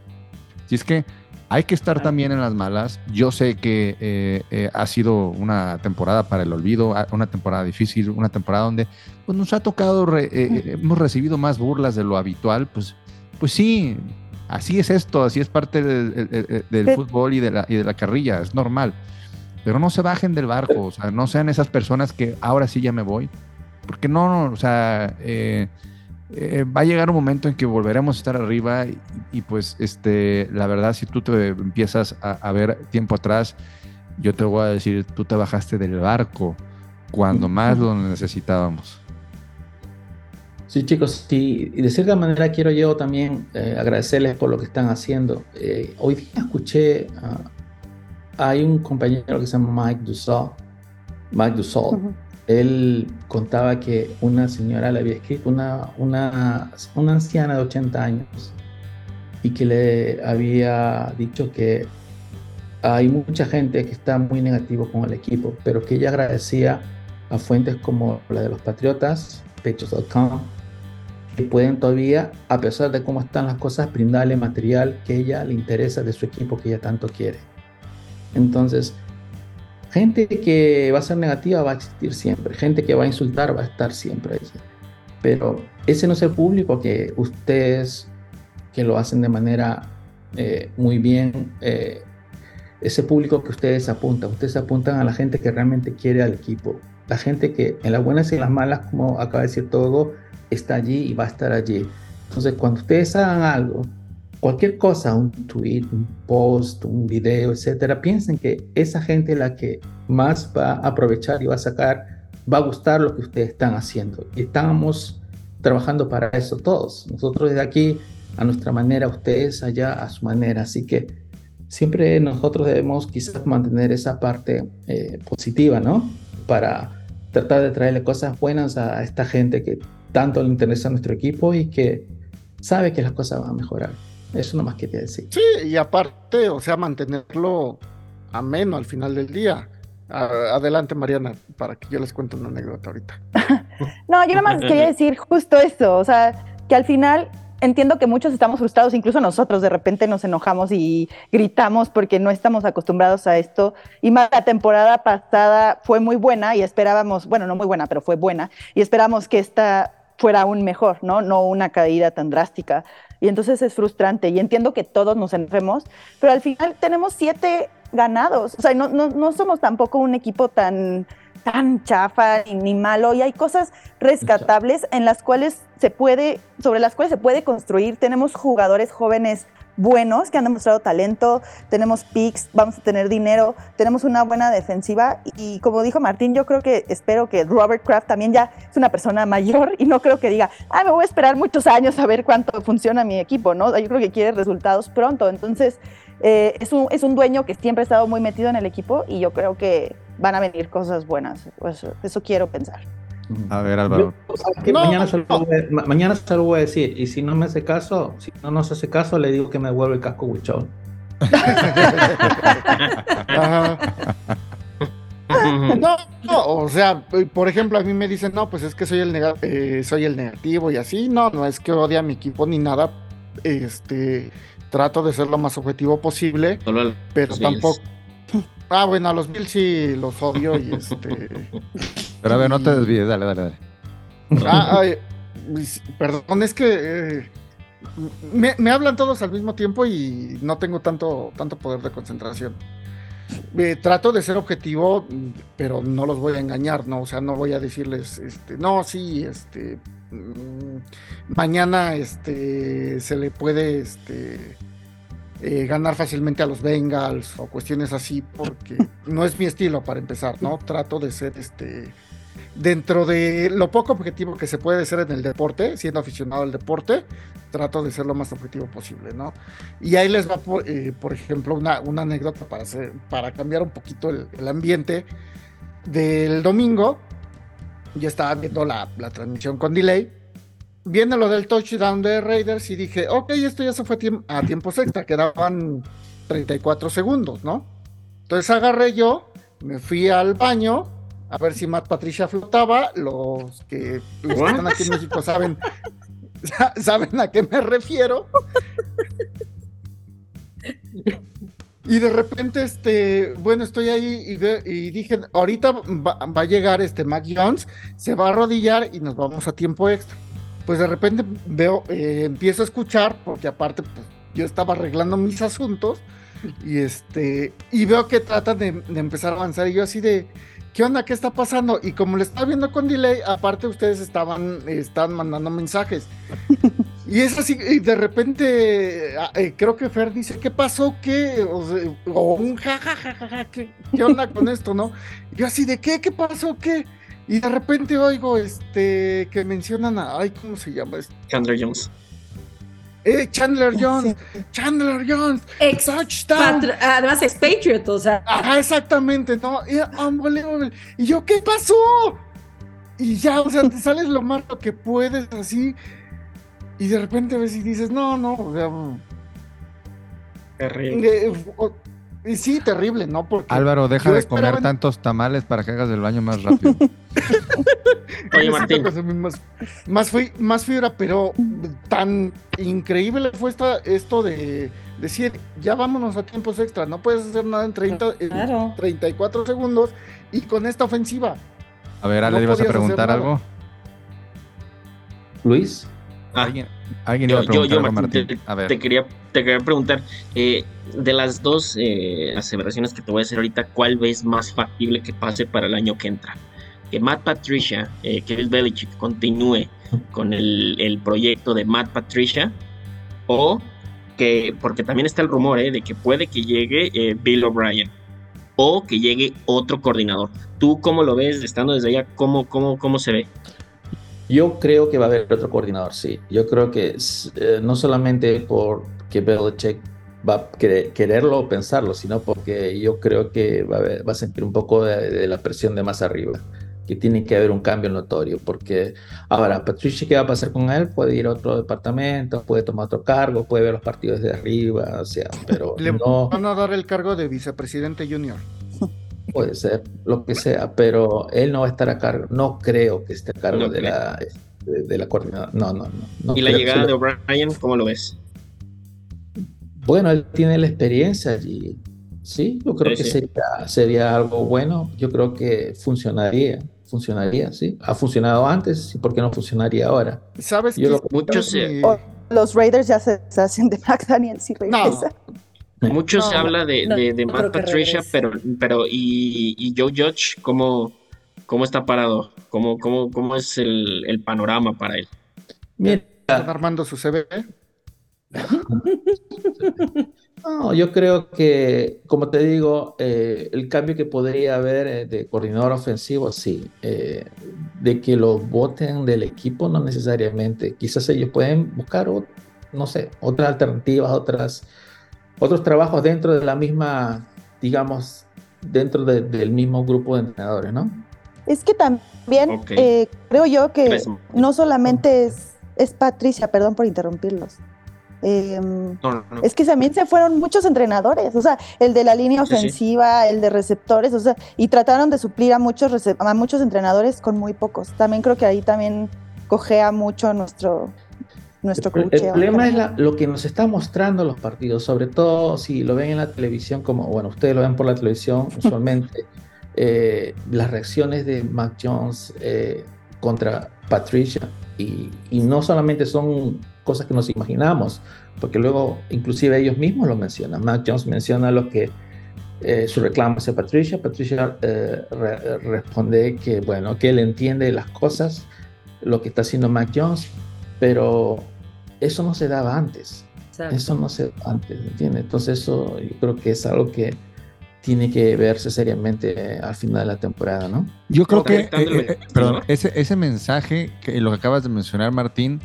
Si es que hay que estar también en las malas. Yo sé que eh, eh, ha sido una temporada para el olvido, una temporada difícil, una temporada donde pues, nos ha tocado, eh, hemos recibido más burlas de lo habitual. Pues, pues sí, así es esto, así es parte del, fútbol y de, la, y de la carrilla, es normal. Pero no se bajen del barco, o sea, no sean esas personas que ahora sí ya me voy. Porque no, o sea, eh, va a llegar un momento en que volveremos a estar arriba y, pues este, la verdad si tú te empiezas a, ver tiempo atrás, yo te voy a decir, tú te bajaste del barco cuando más lo necesitábamos. Sí, chicos, y de cierta manera quiero yo también eh, agradecerles por lo que están haciendo. Eh, hoy día escuché, hay un compañero que se llama Mike Dussault, Mike Dussault, él contaba que una señora le había escrito, una, una, una anciana de 80 años, y que le había dicho que hay mucha gente que está muy negativo con el equipo, pero que ella agradecía a fuentes como la de los Patriotas, pechos.com, que pueden todavía, a pesar de cómo están las cosas, brindarle material que ella le interesa de su equipo que ella tanto quiere. Entonces, Gente que va a ser negativa va a existir siempre, gente que va a insultar va a estar siempre ahí. Pero ese no es el público que ustedes, que lo hacen de manera eh, muy bien, eh, ese público que ustedes apuntan, ustedes apuntan a la gente que realmente quiere al equipo, la gente que en las buenas y en las malas, como acaba de decir todo, está allí y va a estar allí. Entonces, cuando ustedes hagan algo, cualquier cosa, un tweet, un post, un video, etcétera, piensen que esa gente la que más va a aprovechar y va a sacar, va a gustar lo que ustedes están haciendo. Y estamos trabajando para eso todos. Nosotros desde aquí, a nuestra manera, ustedes allá a su manera. Así que siempre nosotros debemos quizás mantener esa parte eh, positiva, ¿no? Para tratar de traerle cosas buenas a esta gente que tanto le interesa a nuestro equipo y que sabe que las cosas van a mejorar. Eso nomás quería decir. Sí, y aparte, o sea, mantenerlo ameno al final del día. adelante, Mariana, para que yo les cuente una anécdota ahorita. no, yo nomás quería decir justo eso, o sea, que al final entiendo que muchos estamos frustrados, incluso nosotros de repente nos enojamos y gritamos porque no estamos acostumbrados a esto. Y más la temporada pasada fue muy buena y esperábamos, bueno, no muy buena, pero fue buena, y esperamos que esta fuera aún mejor, ¿no? No una caída tan drástica y entonces es frustrante y entiendo que todos nos enfermos, pero al final tenemos siete ganados, o sea, no, no, no somos tampoco un equipo tan, tan chafa ni malo y hay cosas rescatables en las cuales se puede, sobre las cuales se puede construir, tenemos jugadores jóvenes buenos que han demostrado talento, tenemos picks, vamos a tener dinero, tenemos una buena defensiva y como dijo Martín, yo creo que espero que Robert Kraft también ya es una persona mayor y no creo que diga, ah, me voy a esperar muchos años a ver cuánto funciona mi equipo, ¿no? Yo creo que quiere resultados pronto, entonces eh, es, un, es un dueño que siempre ha estado muy metido en el equipo y yo creo que van a venir cosas buenas, pues, eso quiero pensar. A ver, Álvaro. mañana, se lo voy a, decir. Y si no me hace caso, si no nos hace caso, le digo que me devuelve el casco Wichón. no, no, o sea, por ejemplo, a mí me dicen, no, pues es que soy el, eh, soy el negativo y así. No, no es que odie a mi equipo ni nada, este, trato de ser lo más objetivo posible, pero tampoco... Ah, bueno, a los Bills sí los odio y este... Pero a ver, no te desvíes, dale, dale, dale. Ah, perdón, es que eh, me, hablan todos al mismo tiempo y no tengo tanto, tanto poder de concentración. trato de ser objetivo, pero no los voy a engañar, ¿no? O sea, no voy a decirles, este, no, sí, este, mm, mañana, este, se le puede, este, eh, ganar fácilmente a los Bengals o cuestiones así, porque no es mi estilo para empezar, ¿no? Trato de ser, este, dentro de lo poco objetivo que se puede ser en el deporte, siendo aficionado al deporte, trato de ser lo más objetivo posible, ¿no? Y ahí les va, por, eh, ejemplo, una, anécdota para, hacer, para cambiar un poquito el, ambiente del domingo. Ya estaba viendo la, transmisión con delay. Viene lo del touchdown de Raiders y dije, ok, esto ya se fue a tiempo extra, quedaban 34 segundos, ¿no? Entonces agarré yo, me fui al baño, a ver si Matt Patricia flotaba. Los que, están aquí en México saben, saben a qué me refiero. Y de repente, este, bueno, estoy ahí y, dije, ahorita va, a llegar este Mac Jones, se va a arrodillar y nos vamos a tiempo extra. Pues de repente veo, eh, empiezo a escuchar, porque aparte, pues yo estaba arreglando mis asuntos, y este, y veo que tratan de, de empezar a avanzar, y yo así de, ¿qué onda? ¿Qué está pasando? Y como le estaba viendo con delay, aparte ustedes estaban, están mandando mensajes. y es así, y de repente, ah, eh, creo que Fer dice, ¿qué pasó? ¿Qué? O, un jajajaja, ¿qué, ¿qué onda con esto, no? Yo así, ¿de qué? ¿Qué pasó? ¿Qué? Y de repente oigo este que mencionan a, ay, ¿cómo se llama? Chandler Jones. Eh, Chandler Jones, Chandler Jones, Ex Además es Patriot, o sea. Ajá, exactamente, ¿no? Y, yo, ¿qué pasó? Y ya, o sea, te sales lo más lo que puedes así. Y de repente ves y dices, no, no, o sea. Terrible. Y sí, terrible, ¿no? Porque Álvaro, deja de comer tantos tamales para que hagas el baño más rápido. Oye, Martín. Más, más, fibra, pero tan increíble fue esto de decir, ya vámonos a tiempos extras, no puedes hacer nada en, 30, 34 segundos y con esta ofensiva. A ver, Ale, ¿ibas a preguntar algo? Luis. Ah, ¿Alguien, iba a preguntar algo, Martín? a ver. Te quería te quería preguntar, eh, de las dos eh, aseveraciones que te voy a hacer ahorita, ¿cuál ves más factible que pase para el año que entra? Que Matt Patricia, eh, que el Belichick, continúe con el, proyecto de Matt Patricia, o que, porque también está el rumor de que puede que llegue Bill O'Brien, o que llegue otro coordinador. ¿Tú cómo lo ves, estando desde allá, cómo, cómo, cómo se ve? Yo creo que va a haber otro coordinador, sí. Yo creo que no solamente por que Belichick va a quererlo o pensarlo, sino porque yo creo que va a, sentir un poco de, la presión de más arriba, que tiene que haber un cambio notorio, porque ahora, Patricia, ¿qué va a pasar con él? Puede ir a otro departamento, puede tomar otro cargo, puede ver los partidos de arriba, o sea, pero Le van a dar el cargo de vicepresidente junior. Puede ser, lo que sea, pero él no va a estar a cargo, no creo que esté a cargo de, la, de, la coordinadora, no, no, no. ¿Y la llegada de O'Brien, cómo lo ves? Bueno, él tiene la experiencia allí. Sí, yo creo que Sería, sería algo bueno. Yo creo que funcionaría. Funcionaría, sí. Ha funcionado antes, ¿y por qué no funcionaría ahora? ¿Sabes que muchos Los Raiders ya se, hacen de McDaniel si regresa. Mucho se habla de, de, Matt Patricia, pero, pero y, y Joe Judge, ¿cómo, cómo está parado? ¿Cómo, cómo, cómo es el, el panorama para él? Mira, ¿Están armando su CV? No, yo creo que, como te digo, eh, el cambio que podría haber eh, de coordinador ofensivo, sí. Eh, de que lo voten del equipo, no necesariamente. Quizás ellos pueden buscar, no sé, otras alternativas, otras, otros trabajos dentro de la misma, digamos, dentro del mismo grupo de entrenadores, ¿no? Es que también creo yo que no solamente es, es Patricia, perdón por interrumpirlos Em, es que también se fueron muchos entrenadores, o sea, el de la línea ofensiva, el de receptores, o sea, y trataron de suplir a muchos, a muchos entrenadores con muy pocos. También creo que ahí también cogea mucho nuestro, nuestro el, el problema es lo que nos está mostrando los partidos, sobre todo si lo ven en la televisión, como, bueno, ustedes lo ven por la televisión usualmente, eh, las reacciones de Mac Jones eh, contra Patricia, y, y, no solamente son cosas que nos imaginamos, porque luego inclusive ellos mismos lo mencionan. Mac Jones menciona lo que eh, su reclamo hacia Patricia. Patricia eh, re responde que, bueno, que él entiende las cosas, lo que está haciendo Mac Jones, pero eso no se daba antes. Exacto. Eso no se daba antes, ¿entiendes? Entonces eso yo creo que es algo que tiene que verse seriamente al final de la temporada, ¿no? Yo creo que, eh, eh, perdón, ese, ese mensaje, que lo que acabas de mencionar, Martín,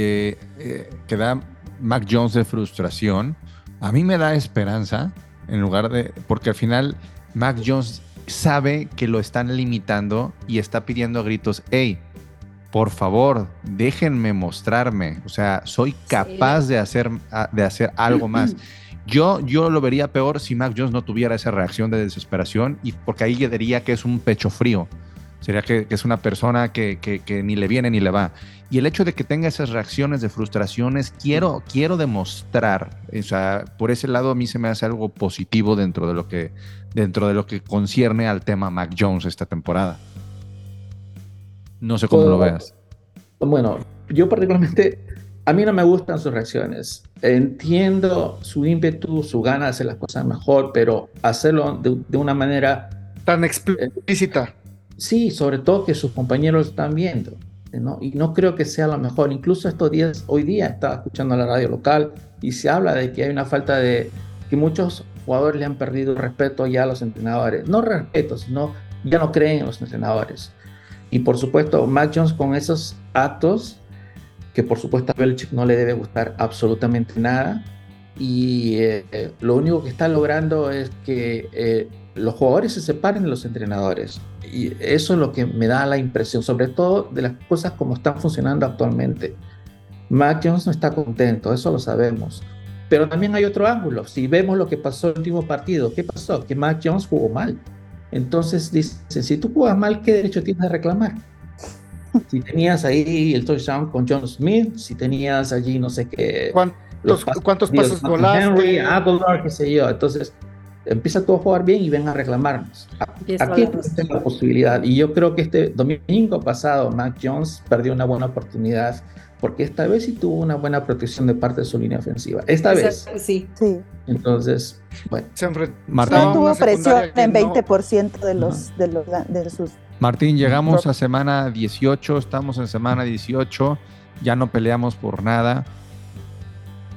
eh, que da Mac Jones de frustración, a mí me da esperanza, en lugar de, porque al final Mac Jones sabe que lo están limitando y está pidiendo a gritos, hey, por favor, déjenme mostrarme, o sea, soy capaz sí. de, hacer, de hacer algo más. Yo, yo lo vería peor si Mac Jones no tuviera esa reacción de desesperación y porque ahí diría que es un pecho frío. Sería que, que es una persona que, que, que, ni le viene ni le va. Y el hecho de que tenga esas reacciones de frustraciones, quiero, quiero demostrar, o sea, por ese lado a mí se me hace algo positivo dentro de lo que, dentro de lo que concierne al tema Mac Jones esta temporada. No sé cómo lo veas. Bueno, yo particularmente, a mí no me gustan sus reacciones. Entiendo su ímpetu, su gana de hacer las cosas mejor, pero hacerlo de, de una manera... Tan explícita. Eh, sí, sobre todo que sus compañeros están viendo. ¿no? Y no creo que sea lo mejor. Incluso estos días, hoy día estaba escuchando la radio local y se habla de que hay una falta de... que muchos jugadores le han perdido respeto ya a los entrenadores. No respeto, sino ya no creen en los entrenadores. Y por supuesto, Mac Jones con esos actos, que por supuesto a Belichick no le debe gustar absolutamente nada, y eh, lo único que está logrando es que eh, los jugadores se separen de los entrenadores. Y eso es lo que me da la impresión, sobre todo de las cosas como están funcionando actualmente. Mac Jones no está contento, eso lo sabemos. Pero también hay otro ángulo. Si vemos lo que pasó en el último partido, ¿qué pasó? Que Mac Jones jugó mal. Entonces dicen, si tú juegas mal, ¿qué derecho tienes de reclamar? Si tenías ahí el touchdown con John Smith, si tenías allí no sé qué... ¿Cuántos, pasos, ¿cuántos pasos volaste? Henry, Aguilar, qué sé yo. Entonces empieza todo a jugar bien y ven a reclamarnos. Aquí está la posibilidad. Y yo creo que este domingo pasado Mac Jones perdió una buena oportunidad porque esta vez sí tuvo una buena protección de parte de su línea ofensiva. Esta vez. Sí. sí. Entonces, bueno. Martín no tuvo presión en 20% de, los, de, los, de sus... Martín, llegamos a semana 18, estamos en semana 18, ya no peleamos por nada.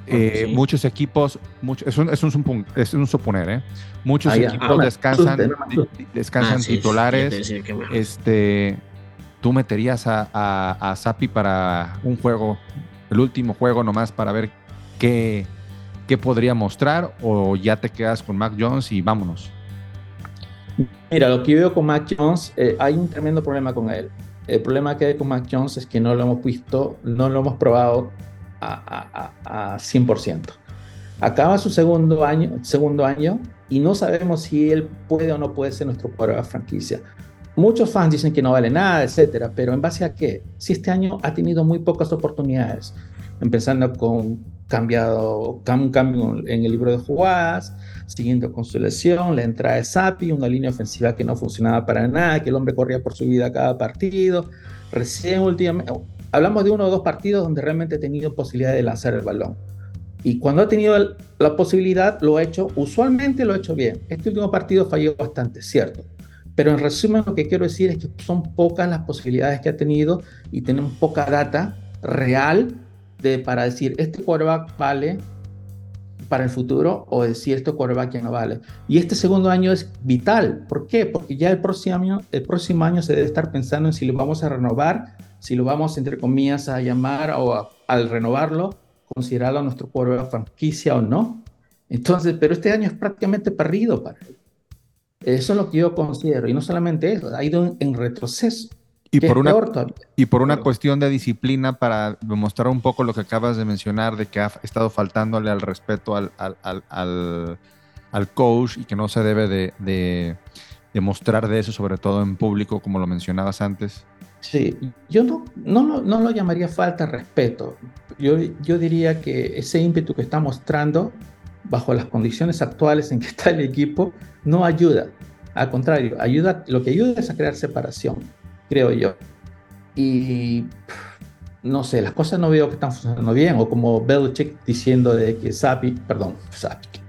Eh, sí. Muchos equipos, mucho, es, un, es, un, es, un, suponer, ¿eh? muchos ah, equipos ah, descansan, descansan ah, titulares. Sí, sí, este, tú meterías a, a, a Sapi para un juego, el último juego nomás para ver qué, qué podría mostrar o ya te quedas con Mac Jones y vámonos. Mira, lo que veo con Mac Jones, eh, hay un tremendo problema con él. El problema que hay con Mac Jones es que no lo hemos visto, no lo hemos probado a, a, a 100%. Acaba su segundo año, segundo año y no sabemos si él puede o no puede ser nuestro quarterback franquicia. Muchos fans dicen que no vale nada, etcétera, pero ¿en base a qué? Si este año ha tenido muy pocas oportunidades, empezando con cambiado, un cambio en el libro de jugadas, siguiendo con su lesión, la entrada de Sapi, una línea ofensiva que no funcionaba para nada, que el hombre corría por su vida cada partido. Recién últimamente, hablamos de uno o dos partidos donde realmente ha tenido posibilidad de lanzar el balón. Y cuando ha tenido la posibilidad, lo ha hecho, usualmente lo ha hecho bien. Este último partido falló bastante, cierto. Pero en resumen, lo que quiero decir es que son pocas las posibilidades que ha tenido y tenemos poca data real de, para decir, este quarterback vale para el futuro o decir, este quarterback ya no vale. Y este segundo año es vital. ¿Por qué? Porque ya el próximo año, el próximo año se debe estar pensando en si lo vamos a renovar si lo vamos, entre comillas, a llamar o a, al renovarlo, considerarlo nuestro de franquicia o no. Entonces, pero este año es prácticamente perdido para él. Eso es lo que yo considero. Y no solamente eso, ha ido en, en retroceso. Y por, una, y por una cuestión de disciplina para demostrar un poco lo que acabas de mencionar, de que ha estado faltándole al respeto al, al, al, al coach y que no se debe de, de, de, mostrar de eso, sobre todo en público, como lo mencionabas antes. Sí, yo no, no, no lo llamaría falta de respeto. Yo, yo diría que ese ímpetu que está mostrando, bajo las condiciones actuales en que está el equipo, no ayuda. Al contrario, ayuda, lo que ayuda es a crear separación, creo yo. Y no sé, las cosas no veo que están funcionando bien, o como Belichick diciendo de que Sapi, perdón, Sapi,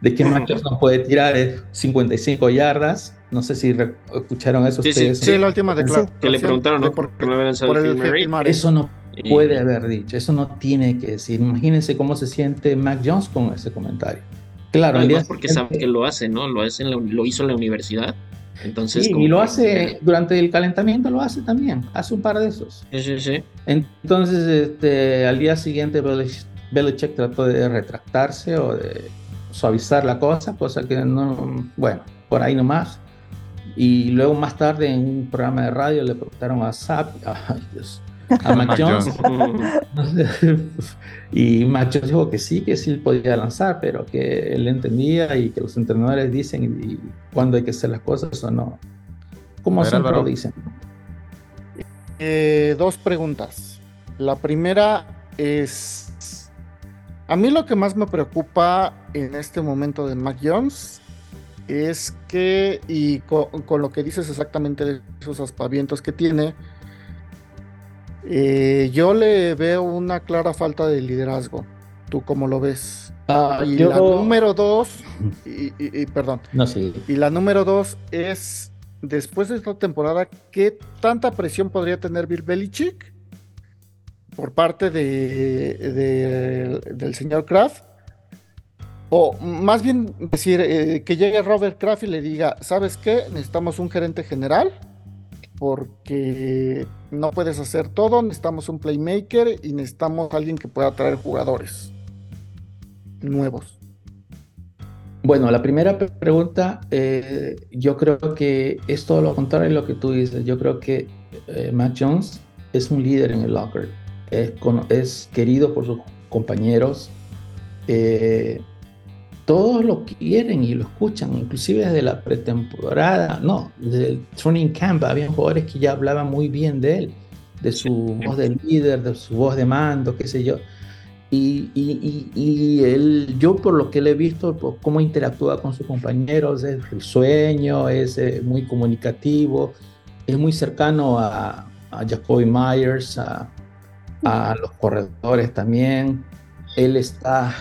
de que Mac no puede tirar 55 yardas. No sé si escucharon eso ustedes. Sí, la última declaración. Que le preguntaron, ¿no? ¿Por qué no habían lanzado el Eso no puede haber dicho, eso no tiene que decir. Imagínense cómo se siente Mac Jones con ese comentario. Claro, además porque sabe que lo hace, ¿no? Lo, hace lo hizo en la universidad. Entonces, sí, y lo hace durante el calentamiento, lo hace también, hace un par de esos. Sí, sí, sí. Entonces, este, al día siguiente, Belichick trató de retractarse o de suavizar la cosa, cosa que no, bueno, por ahí nomás. Y luego más tarde en un programa de radio le preguntaron a Zap, ay Dios, a Mac Jones. y Mac Jones dijo que sí, que sí podía lanzar, pero que él entendía y que los entrenadores dicen y, cuándo hay que hacer las cosas o no. Como siempre lo dicen. Eh, dos preguntas. La primera es, a mí lo que más me preocupa en este momento de Mac Jones es que, y con, con lo que dices exactamente de esos aspavientos que tiene, eh, yo le veo una clara falta de liderazgo. ¿Tú cómo lo ves? Ah, y la número dos, y, perdón. No, sí. Y la número dos es, después de esta temporada, ¿qué tanta presión podría tener Bill Belichick por parte de, del señor Kraft? O más bien decir, eh, que llegue Robert Kraft y le diga, ¿sabes qué? Necesitamos un gerente general porque no puedes hacer todo, necesitamos un playmaker y necesitamos alguien que pueda traer jugadores nuevos. Bueno, la primera pregunta, eh, yo creo que es todo lo contrario de lo que tú dices. Yo creo que eh, Matt Jones es un líder en el locker, es, es querido por sus compañeros. Eh, todos lo quieren y lo escuchan, inclusive desde la pretemporada, no, desde el training camp, había jugadores que ya hablaban muy bien de él, de su voz de líder, de su voz de mando, qué sé yo. Y, y, y, él, yo por lo que le he visto, por cómo interactúa con sus compañeros, es sueño, es eh, muy comunicativo, es muy cercano a, a Jacoby Myers, a, a los corredores también. Él está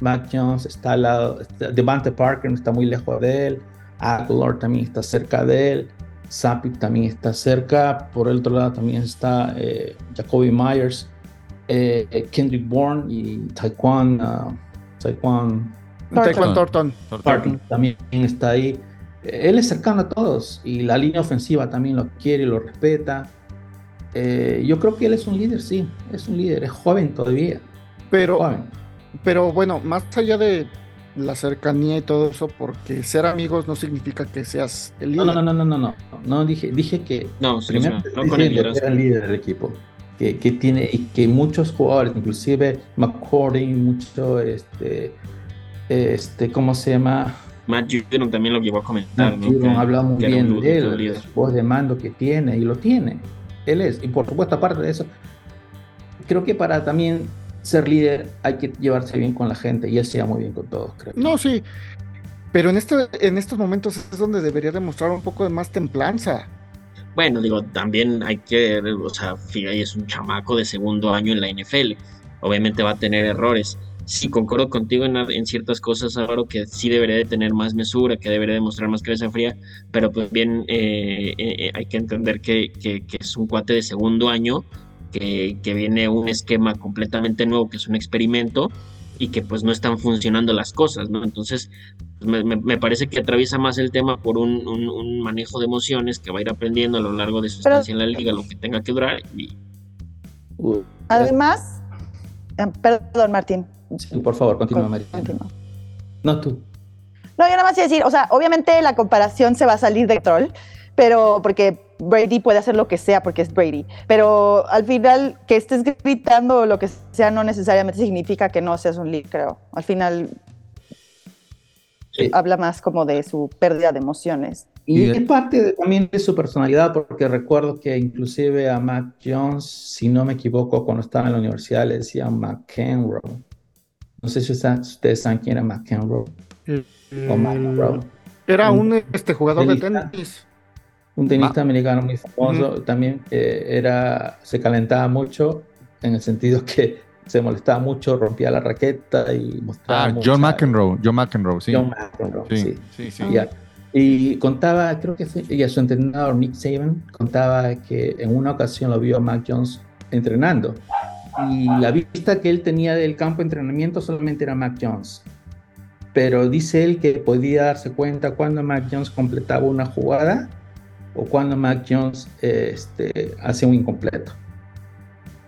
Mac Jones está al lado, Devante Parker no está muy lejos de él, Aguilar también está cerca de él, Sapip también está cerca, por el otro lado también está eh, Jacoby Myers, eh, Kendrick Bourne y Taekwon, uh, Taekwon, Thornton. también está ahí. Él es cercano a todos y la línea ofensiva también lo quiere y lo respeta. Eh, yo creo que él es un líder, sí, es un líder, es joven todavía. Pero, pero bueno, más allá de la cercanía y todo eso, porque ser amigos no significa que seas el líder. No, no, no, no, no, no, no, dije, dije que no, primero no, con el líder del equipo, que, que, tiene y que muchos jugadores, inclusive McCordy, mucho, este, este, ¿cómo se llama? Matt Judon también lo llevó a comentar. Matt ¿no? habla muy bien de él, la voz de mando que tiene y lo tiene. Él es, y por supuesto, aparte de eso, creo que para también ser líder hay que llevarse bien con la gente y él se muy bien con todos, creo. No, sí. Pero en, este, en estos momentos es donde debería demostrar un poco de más templanza. Bueno, digo, también hay que, o sea, Figay es un chamaco de segundo año en la NFL. Obviamente va a tener errores. Sí, concuerdo contigo en, ciertas cosas, Álvaro, que sí debería de tener más mesura, que debería demostrar más cabeza fría, pero pues bien eh, eh, hay que entender que, que, es un cuate de segundo año que, viene un esquema completamente nuevo, que es un experimento, y que pues no están funcionando las cosas, ¿no? Entonces, pues, me, parece que atraviesa más el tema por un, manejo de emociones que va a ir aprendiendo a lo largo de su estancia en la liga, lo que tenga que durar. Y... Además, em, perdón, Martín. por favor, continúa, María. No, tú. No, yo nada más decir, o sea, obviamente la comparación se va a salir de troll, pero porque Brady puede hacer lo que sea porque es Brady, pero al final que estés gritando lo que sea no necesariamente significa que no seas un lead, creo. Al final... habla más como de su pérdida de emociones. Y, es parte también de su personalidad, porque recuerdo que inclusive a Mac Jones, si no me equivoco, cuando estaba en la universidad le decían McEnroe. No sé si ustedes saben quién era McEnroe. o McEnroe. Era un, este, jugador de tenis. Un tenista americano muy famoso. También eh, era, se calentaba mucho en el sentido que se molestaba mucho, rompía la raqueta y mostraba. Ah, John McEnroe, John McEnroe, sí. John McEnroe, sí. sí, sí, Y contaba, creo que fue, y su entrenador Nick Saban contaba que en una ocasión lo vio a Mac Jones entrenando. Y la vista que él tenía del campo de entrenamiento solamente era Mac Jones. Pero dice él que podía darse cuenta cuando Mac Jones completaba una jugada o cuando Mac Jones este, hacía un incompleto.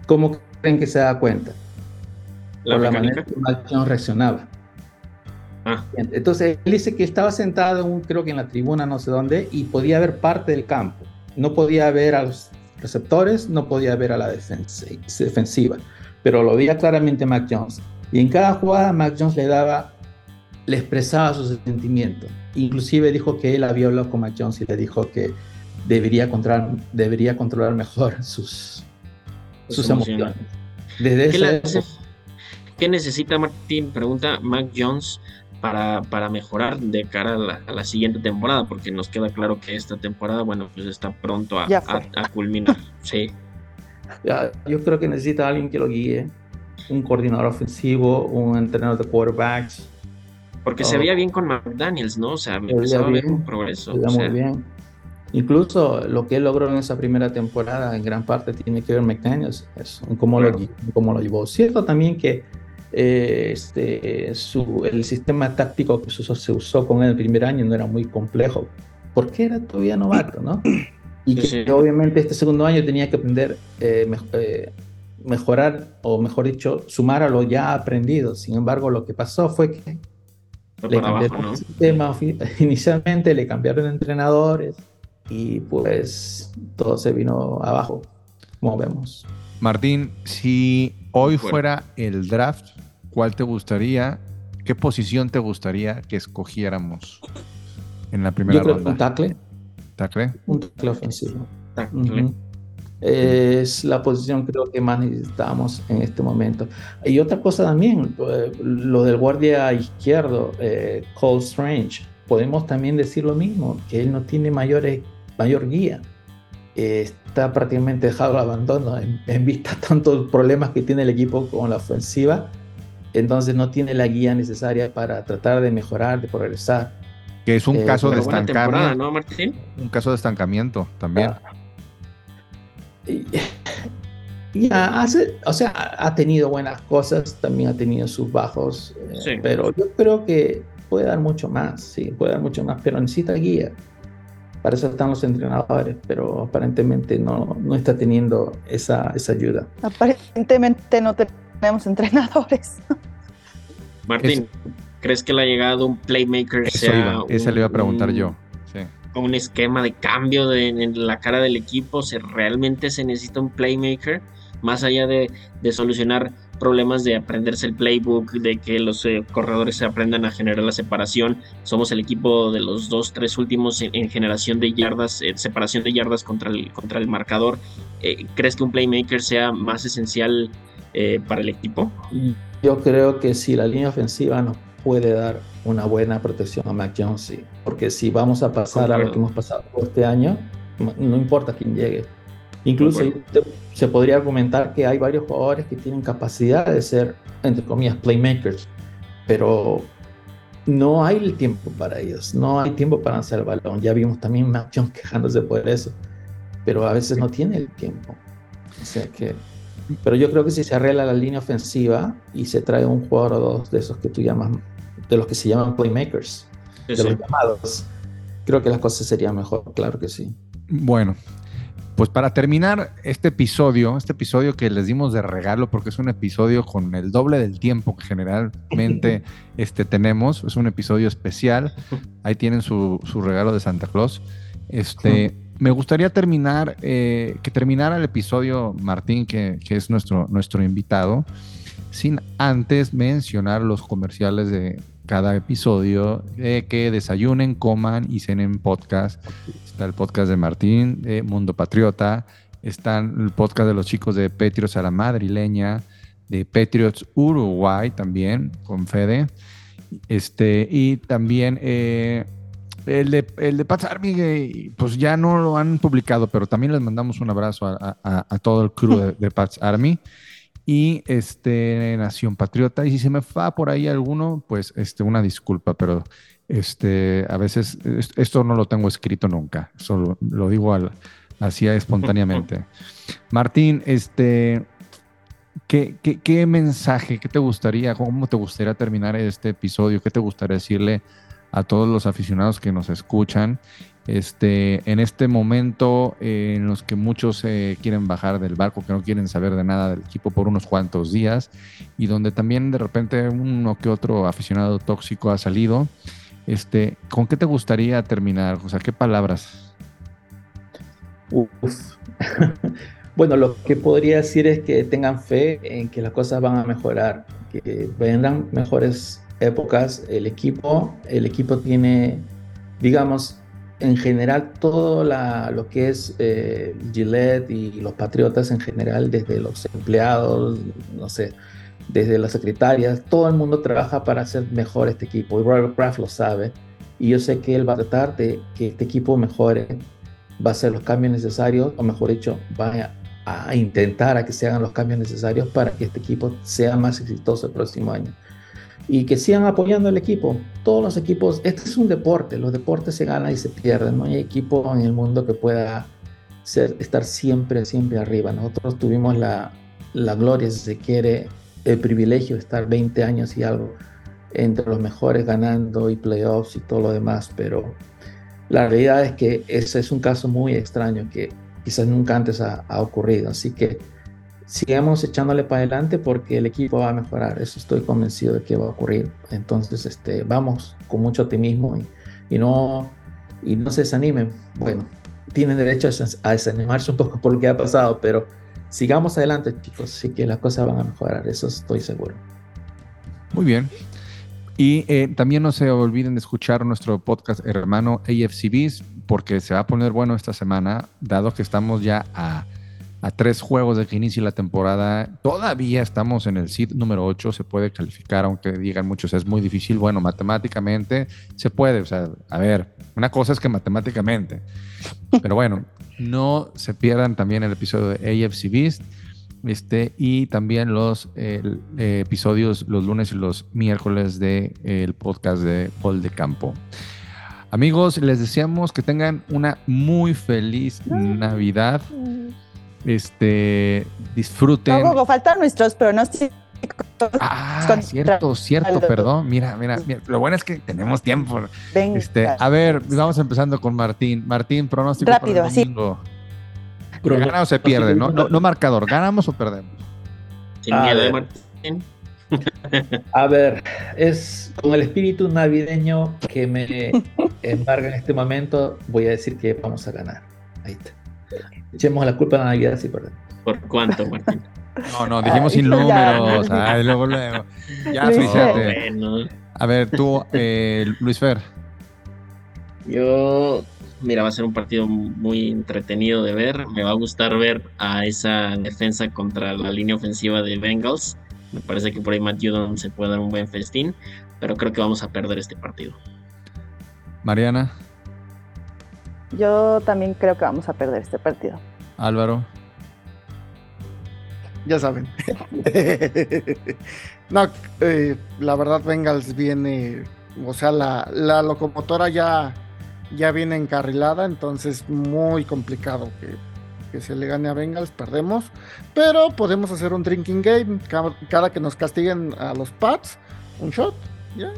¿Cómo creen que se da cuenta? La, por la manera que Mac Jones reaccionaba. Ah. Entonces él dice que estaba sentado, creo que en la tribuna, no sé dónde, y podía ver parte del campo. No podía ver a los receptores, no podía ver a la defensiva, pero lo veía claramente Mac Jones. Y en cada jugada Mac Jones le daba, le expresaba sus sentimientos. Inclusive dijo que él había hablado con Mac Jones y le dijo que debería controlar, debería controlar mejor sus, sus, emociones. Desde ¿Qué, ¿Qué necesita Martín? Pregunta Mac Jones para, para mejorar de cara a la, siguiente temporada, porque nos queda claro que esta temporada, bueno, pues está pronto a, a, culminar. sí. yo creo que necesita alguien que lo guíe, un coordinador ofensivo, un entrenador de quarterbacks. Porque se veía bien con McDaniels, ¿no? O sea, empezaba a ver un progreso. Se muy bien. Incluso lo que él logró en esa primera temporada en gran parte tiene que ver McDaniels, eso, cómo, lo, cómo lo llevó. Cierto también que eh, este, su, el sistema táctico que se usó, con él el primer año no era muy complejo, porque era todavía novato, ¿no? Y que obviamente este segundo año tenía que aprender, eh, eh, mejorar, o mejor dicho, sumar a lo ya aprendido. Sin embargo, lo que pasó fue que le cambiaron el sistema inicialmente, le cambiaron entrenadores y pues todo se vino abajo, como vemos. Martín, si hoy fuera el draft, ¿cuál te gustaría, qué posición te gustaría que escogiéramos en la primera Yo creo ronda? Un tackle. ¿Tackle? Un tackle ofensivo. Es la posición creo que más necesitamos en este momento. Y otra cosa también, eh, lo del guardia izquierdo, eh, Cole Strange, podemos también decir lo mismo, que él no tiene mayores, mayor guía está prácticamente dejado al abandono en, vista de tantos problemas que tiene el equipo con la ofensiva. Entonces no tiene la guía necesaria para tratar de mejorar, de progresar. Que es un eh, caso de estancamiento. ¿no, Martín? Un caso de estancamiento también. Ah. y, hace, o sea, ha tenido buenas cosas, también ha tenido sus bajos, eh, pero yo creo que puede dar mucho más, sí, puede dar mucho más, pero necesita guía. Para eso están los entrenadores, pero aparentemente no, no está teniendo esa, esa ayuda. Aparentemente no tenemos entrenadores. Martín, ¿crees que la llegada de un playmaker sea esa le iba a preguntar yo. Sí. Un esquema de cambio de, en la cara del equipo, ¿se, ¿realmente se necesita un playmaker? Más allá de, de solucionar problemas de aprenderse el playbook, de que los eh, corredores se aprendan a generar la separación. Somos el equipo de los dos, tres últimos en, generación de yardas, eh, separación de yardas contra el, contra el marcador. Eh, ¿Crees que un playmaker sea más esencial para el equipo? Yo creo que si la línea ofensiva nos puede dar una buena protección a Mac Jones, sí. Porque si vamos a pasar a lo que hemos pasado este año, no importa quién llegue. Incluso se podría argumentar que hay varios jugadores que tienen capacidad de ser, entre comillas, playmakers, pero no hay el tiempo para ellos, no hay tiempo para lanzar el balón. Ya vimos también Mac Jones quejándose por eso, pero a veces no tiene el tiempo. O sea que, pero yo creo que si se arregla la línea ofensiva y se trae un jugador o dos de esos que tú llamas, de los que se llaman playmakers, de los llamados, creo que las cosas serían mejor, claro que sí. Bueno, pues para terminar este episodio, este episodio que les dimos de regalo, porque es un episodio con el doble del tiempo que generalmente este, tenemos, es un episodio especial. Ahí tienen su, regalo de Santa Claus. Este, me gustaría terminar, eh, que terminara el episodio, Martín, que, que, es nuestro, nuestro invitado, sin antes mencionar los comerciales de, cada episodio, que desayunen, coman y cenen podcast. Está el podcast de Martín, de Mundo Patriota. Está el podcast de los chicos de Petrios a la madrileña, de Patriots Uruguay también, con Fede. Este, y también eh, el de, el de Pats Army, pues ya no lo han publicado, pero también les mandamos un abrazo a, todo el crew de, de, Pats Army. Y este, Nación Patriota. Y si se me va por ahí alguno, pues este, una disculpa, pero este, a veces esto no lo tengo escrito nunca. Solo lo digo al, así espontáneamente. Martín, este, ¿qué, qué, qué mensaje, qué te gustaría, cómo te gustaría terminar este episodio? ¿Qué te gustaría decirle a todos los aficionados que nos escuchan. Este, en este momento eh, en los que muchos eh, quieren bajar del barco, que no quieren saber de nada del equipo por unos cuantos días, y donde también de repente uno que otro aficionado tóxico ha salido, este, ¿con qué te gustaría terminar? O sea, ¿qué palabras? bueno, lo que podría decir es que tengan fe en que las cosas van a mejorar, que vendrán mejores épocas, el equipo, el equipo tiene, digamos, en general todo lo que es eh, Gillette y los Patriotas en general, desde los empleados, no sé, desde las secretarias, todo el mundo trabaja para hacer mejor este equipo y Robert Kraft lo sabe y yo sé que él va a tratar de que este equipo mejore, va a hacer los cambios necesarios, o mejor dicho, va a, a intentar a que se hagan los cambios necesarios para que este equipo sea más exitoso el próximo año y que sigan apoyando al equipo. Todos los equipos, este es un deporte, los deportes se ganan y se pierden, no hay equipo en el mundo que pueda ser, estar siempre, siempre arriba. Nosotros tuvimos la, la gloria, si se quiere, el privilegio de estar 20 años y algo entre los mejores ganando y playoffs y todo lo demás, pero la realidad es que ese es un caso muy extraño que quizás nunca antes ha, ocurrido, así que sigamos echándole para adelante porque el equipo va a mejorar, eso estoy convencido de que va a ocurrir. Entonces, este, vamos con mucho optimismo y, no, y no se desanimen. Bueno, tienen derecho a desanimarse un poco por lo que ha pasado, pero sigamos adelante, chicos, así que las cosas van a mejorar, eso estoy seguro. Muy bien. Y eh, también no se olviden de escuchar nuestro podcast hermano AFCBs, porque se va a poner bueno esta semana, dado que estamos ya a tres juegos de que inicie la temporada. Todavía estamos en el seed número 8, se puede calificar, aunque digan muchos, es muy difícil. Bueno, matemáticamente se puede. O sea, a ver, una cosa es que matemáticamente. Pero bueno, no se pierdan también el episodio de AFC Beast. Este, y también los eh, episodios los lunes y los miércoles del de, podcast de Paul de Campo. Amigos, les deseamos que tengan una muy feliz Navidad. Este, disfruten. No, faltan nuestros pronósticos. Ah, cierto, cierto, perdón. Mira, mira, lo bueno es que tenemos tiempo. este, a ver, vamos empezando con Martín. Martín, pronóstico Rápido, para el ¿Gana o se pierde? No, no, marcador, ¿ganamos o perdemos? Sin miedo, ¿eh, Martín. A ver, es con el espíritu navideño que me embarga en este momento, voy a decir que vamos a ganar. Ahí está. Echemos la culpa a la Navidad sí perdón. ¿Por cuánto, Martín? No, no, dijimos sin números. Ay, luego, luego. Ya, fíjate. A ver, tú, eh, Luis Fer. Yo, mira, va a ser un partido muy entretenido de ver. Me va a gustar ver a esa defensa contra la línea ofensiva de Bengals. Me parece que por ahí Matt Judon se puede dar un buen festín, pero creo que vamos a perder este partido. Mariana. Yo también creo que vamos a perder este partido. Álvaro. Ya saben. no, eh, la verdad Bengals viene, o sea, la, la, locomotora ya, ya viene encarrilada, entonces muy complicado que, que, se le gane a Bengals, perdemos, pero podemos hacer un drinking game, cada, que nos castiguen a los Pats, un shot, ya.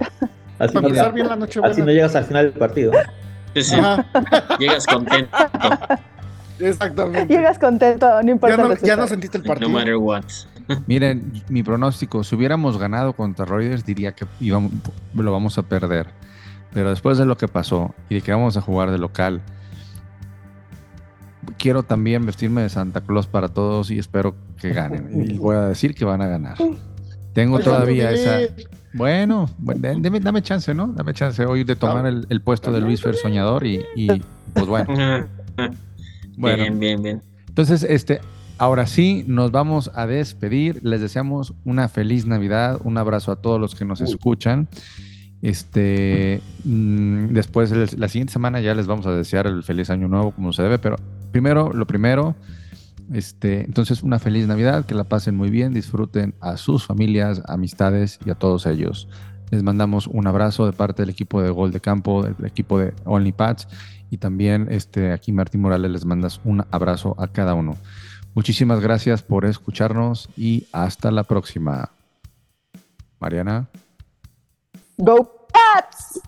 Así, Para bien la noche así no llegas al final del partido. Llegas contento. Exactamente. Llegas contento, no importa. Ya no, sentiste el partido. No matter what. Miren, mi pronóstico, si hubiéramos ganado contra Raiders, diría que íbamos, lo vamos a perder. Pero después de lo que pasó y de que vamos a jugar de local, quiero también vestirme de Santa Claus para todos y espero que ganen. Y voy a decir que van a ganar. Tengo todavía esa, Bueno, dame, chance, ¿no? Dame chance hoy de tomar el, puesto de Luis Fer Soñador y, pues bueno. bueno. Bien, bien, bien. Entonces, este, ahora sí, nos vamos a despedir. Les deseamos una feliz Navidad, un abrazo a todos los que nos escuchan. Este, mm, después, la siguiente semana ya les vamos a desear el feliz año nuevo como se debe, pero primero, lo primero, este, entonces una feliz Navidad, que la pasen muy bien, disfruten a sus familias, amistades y a todos ellos. Les mandamos un abrazo de parte del equipo de Gol de Campo, del equipo de OnlyPads y también este, aquí Martín Morales les mandas un abrazo a cada uno. Muchísimas gracias por escucharnos y hasta la próxima. Mariana. Go Pats!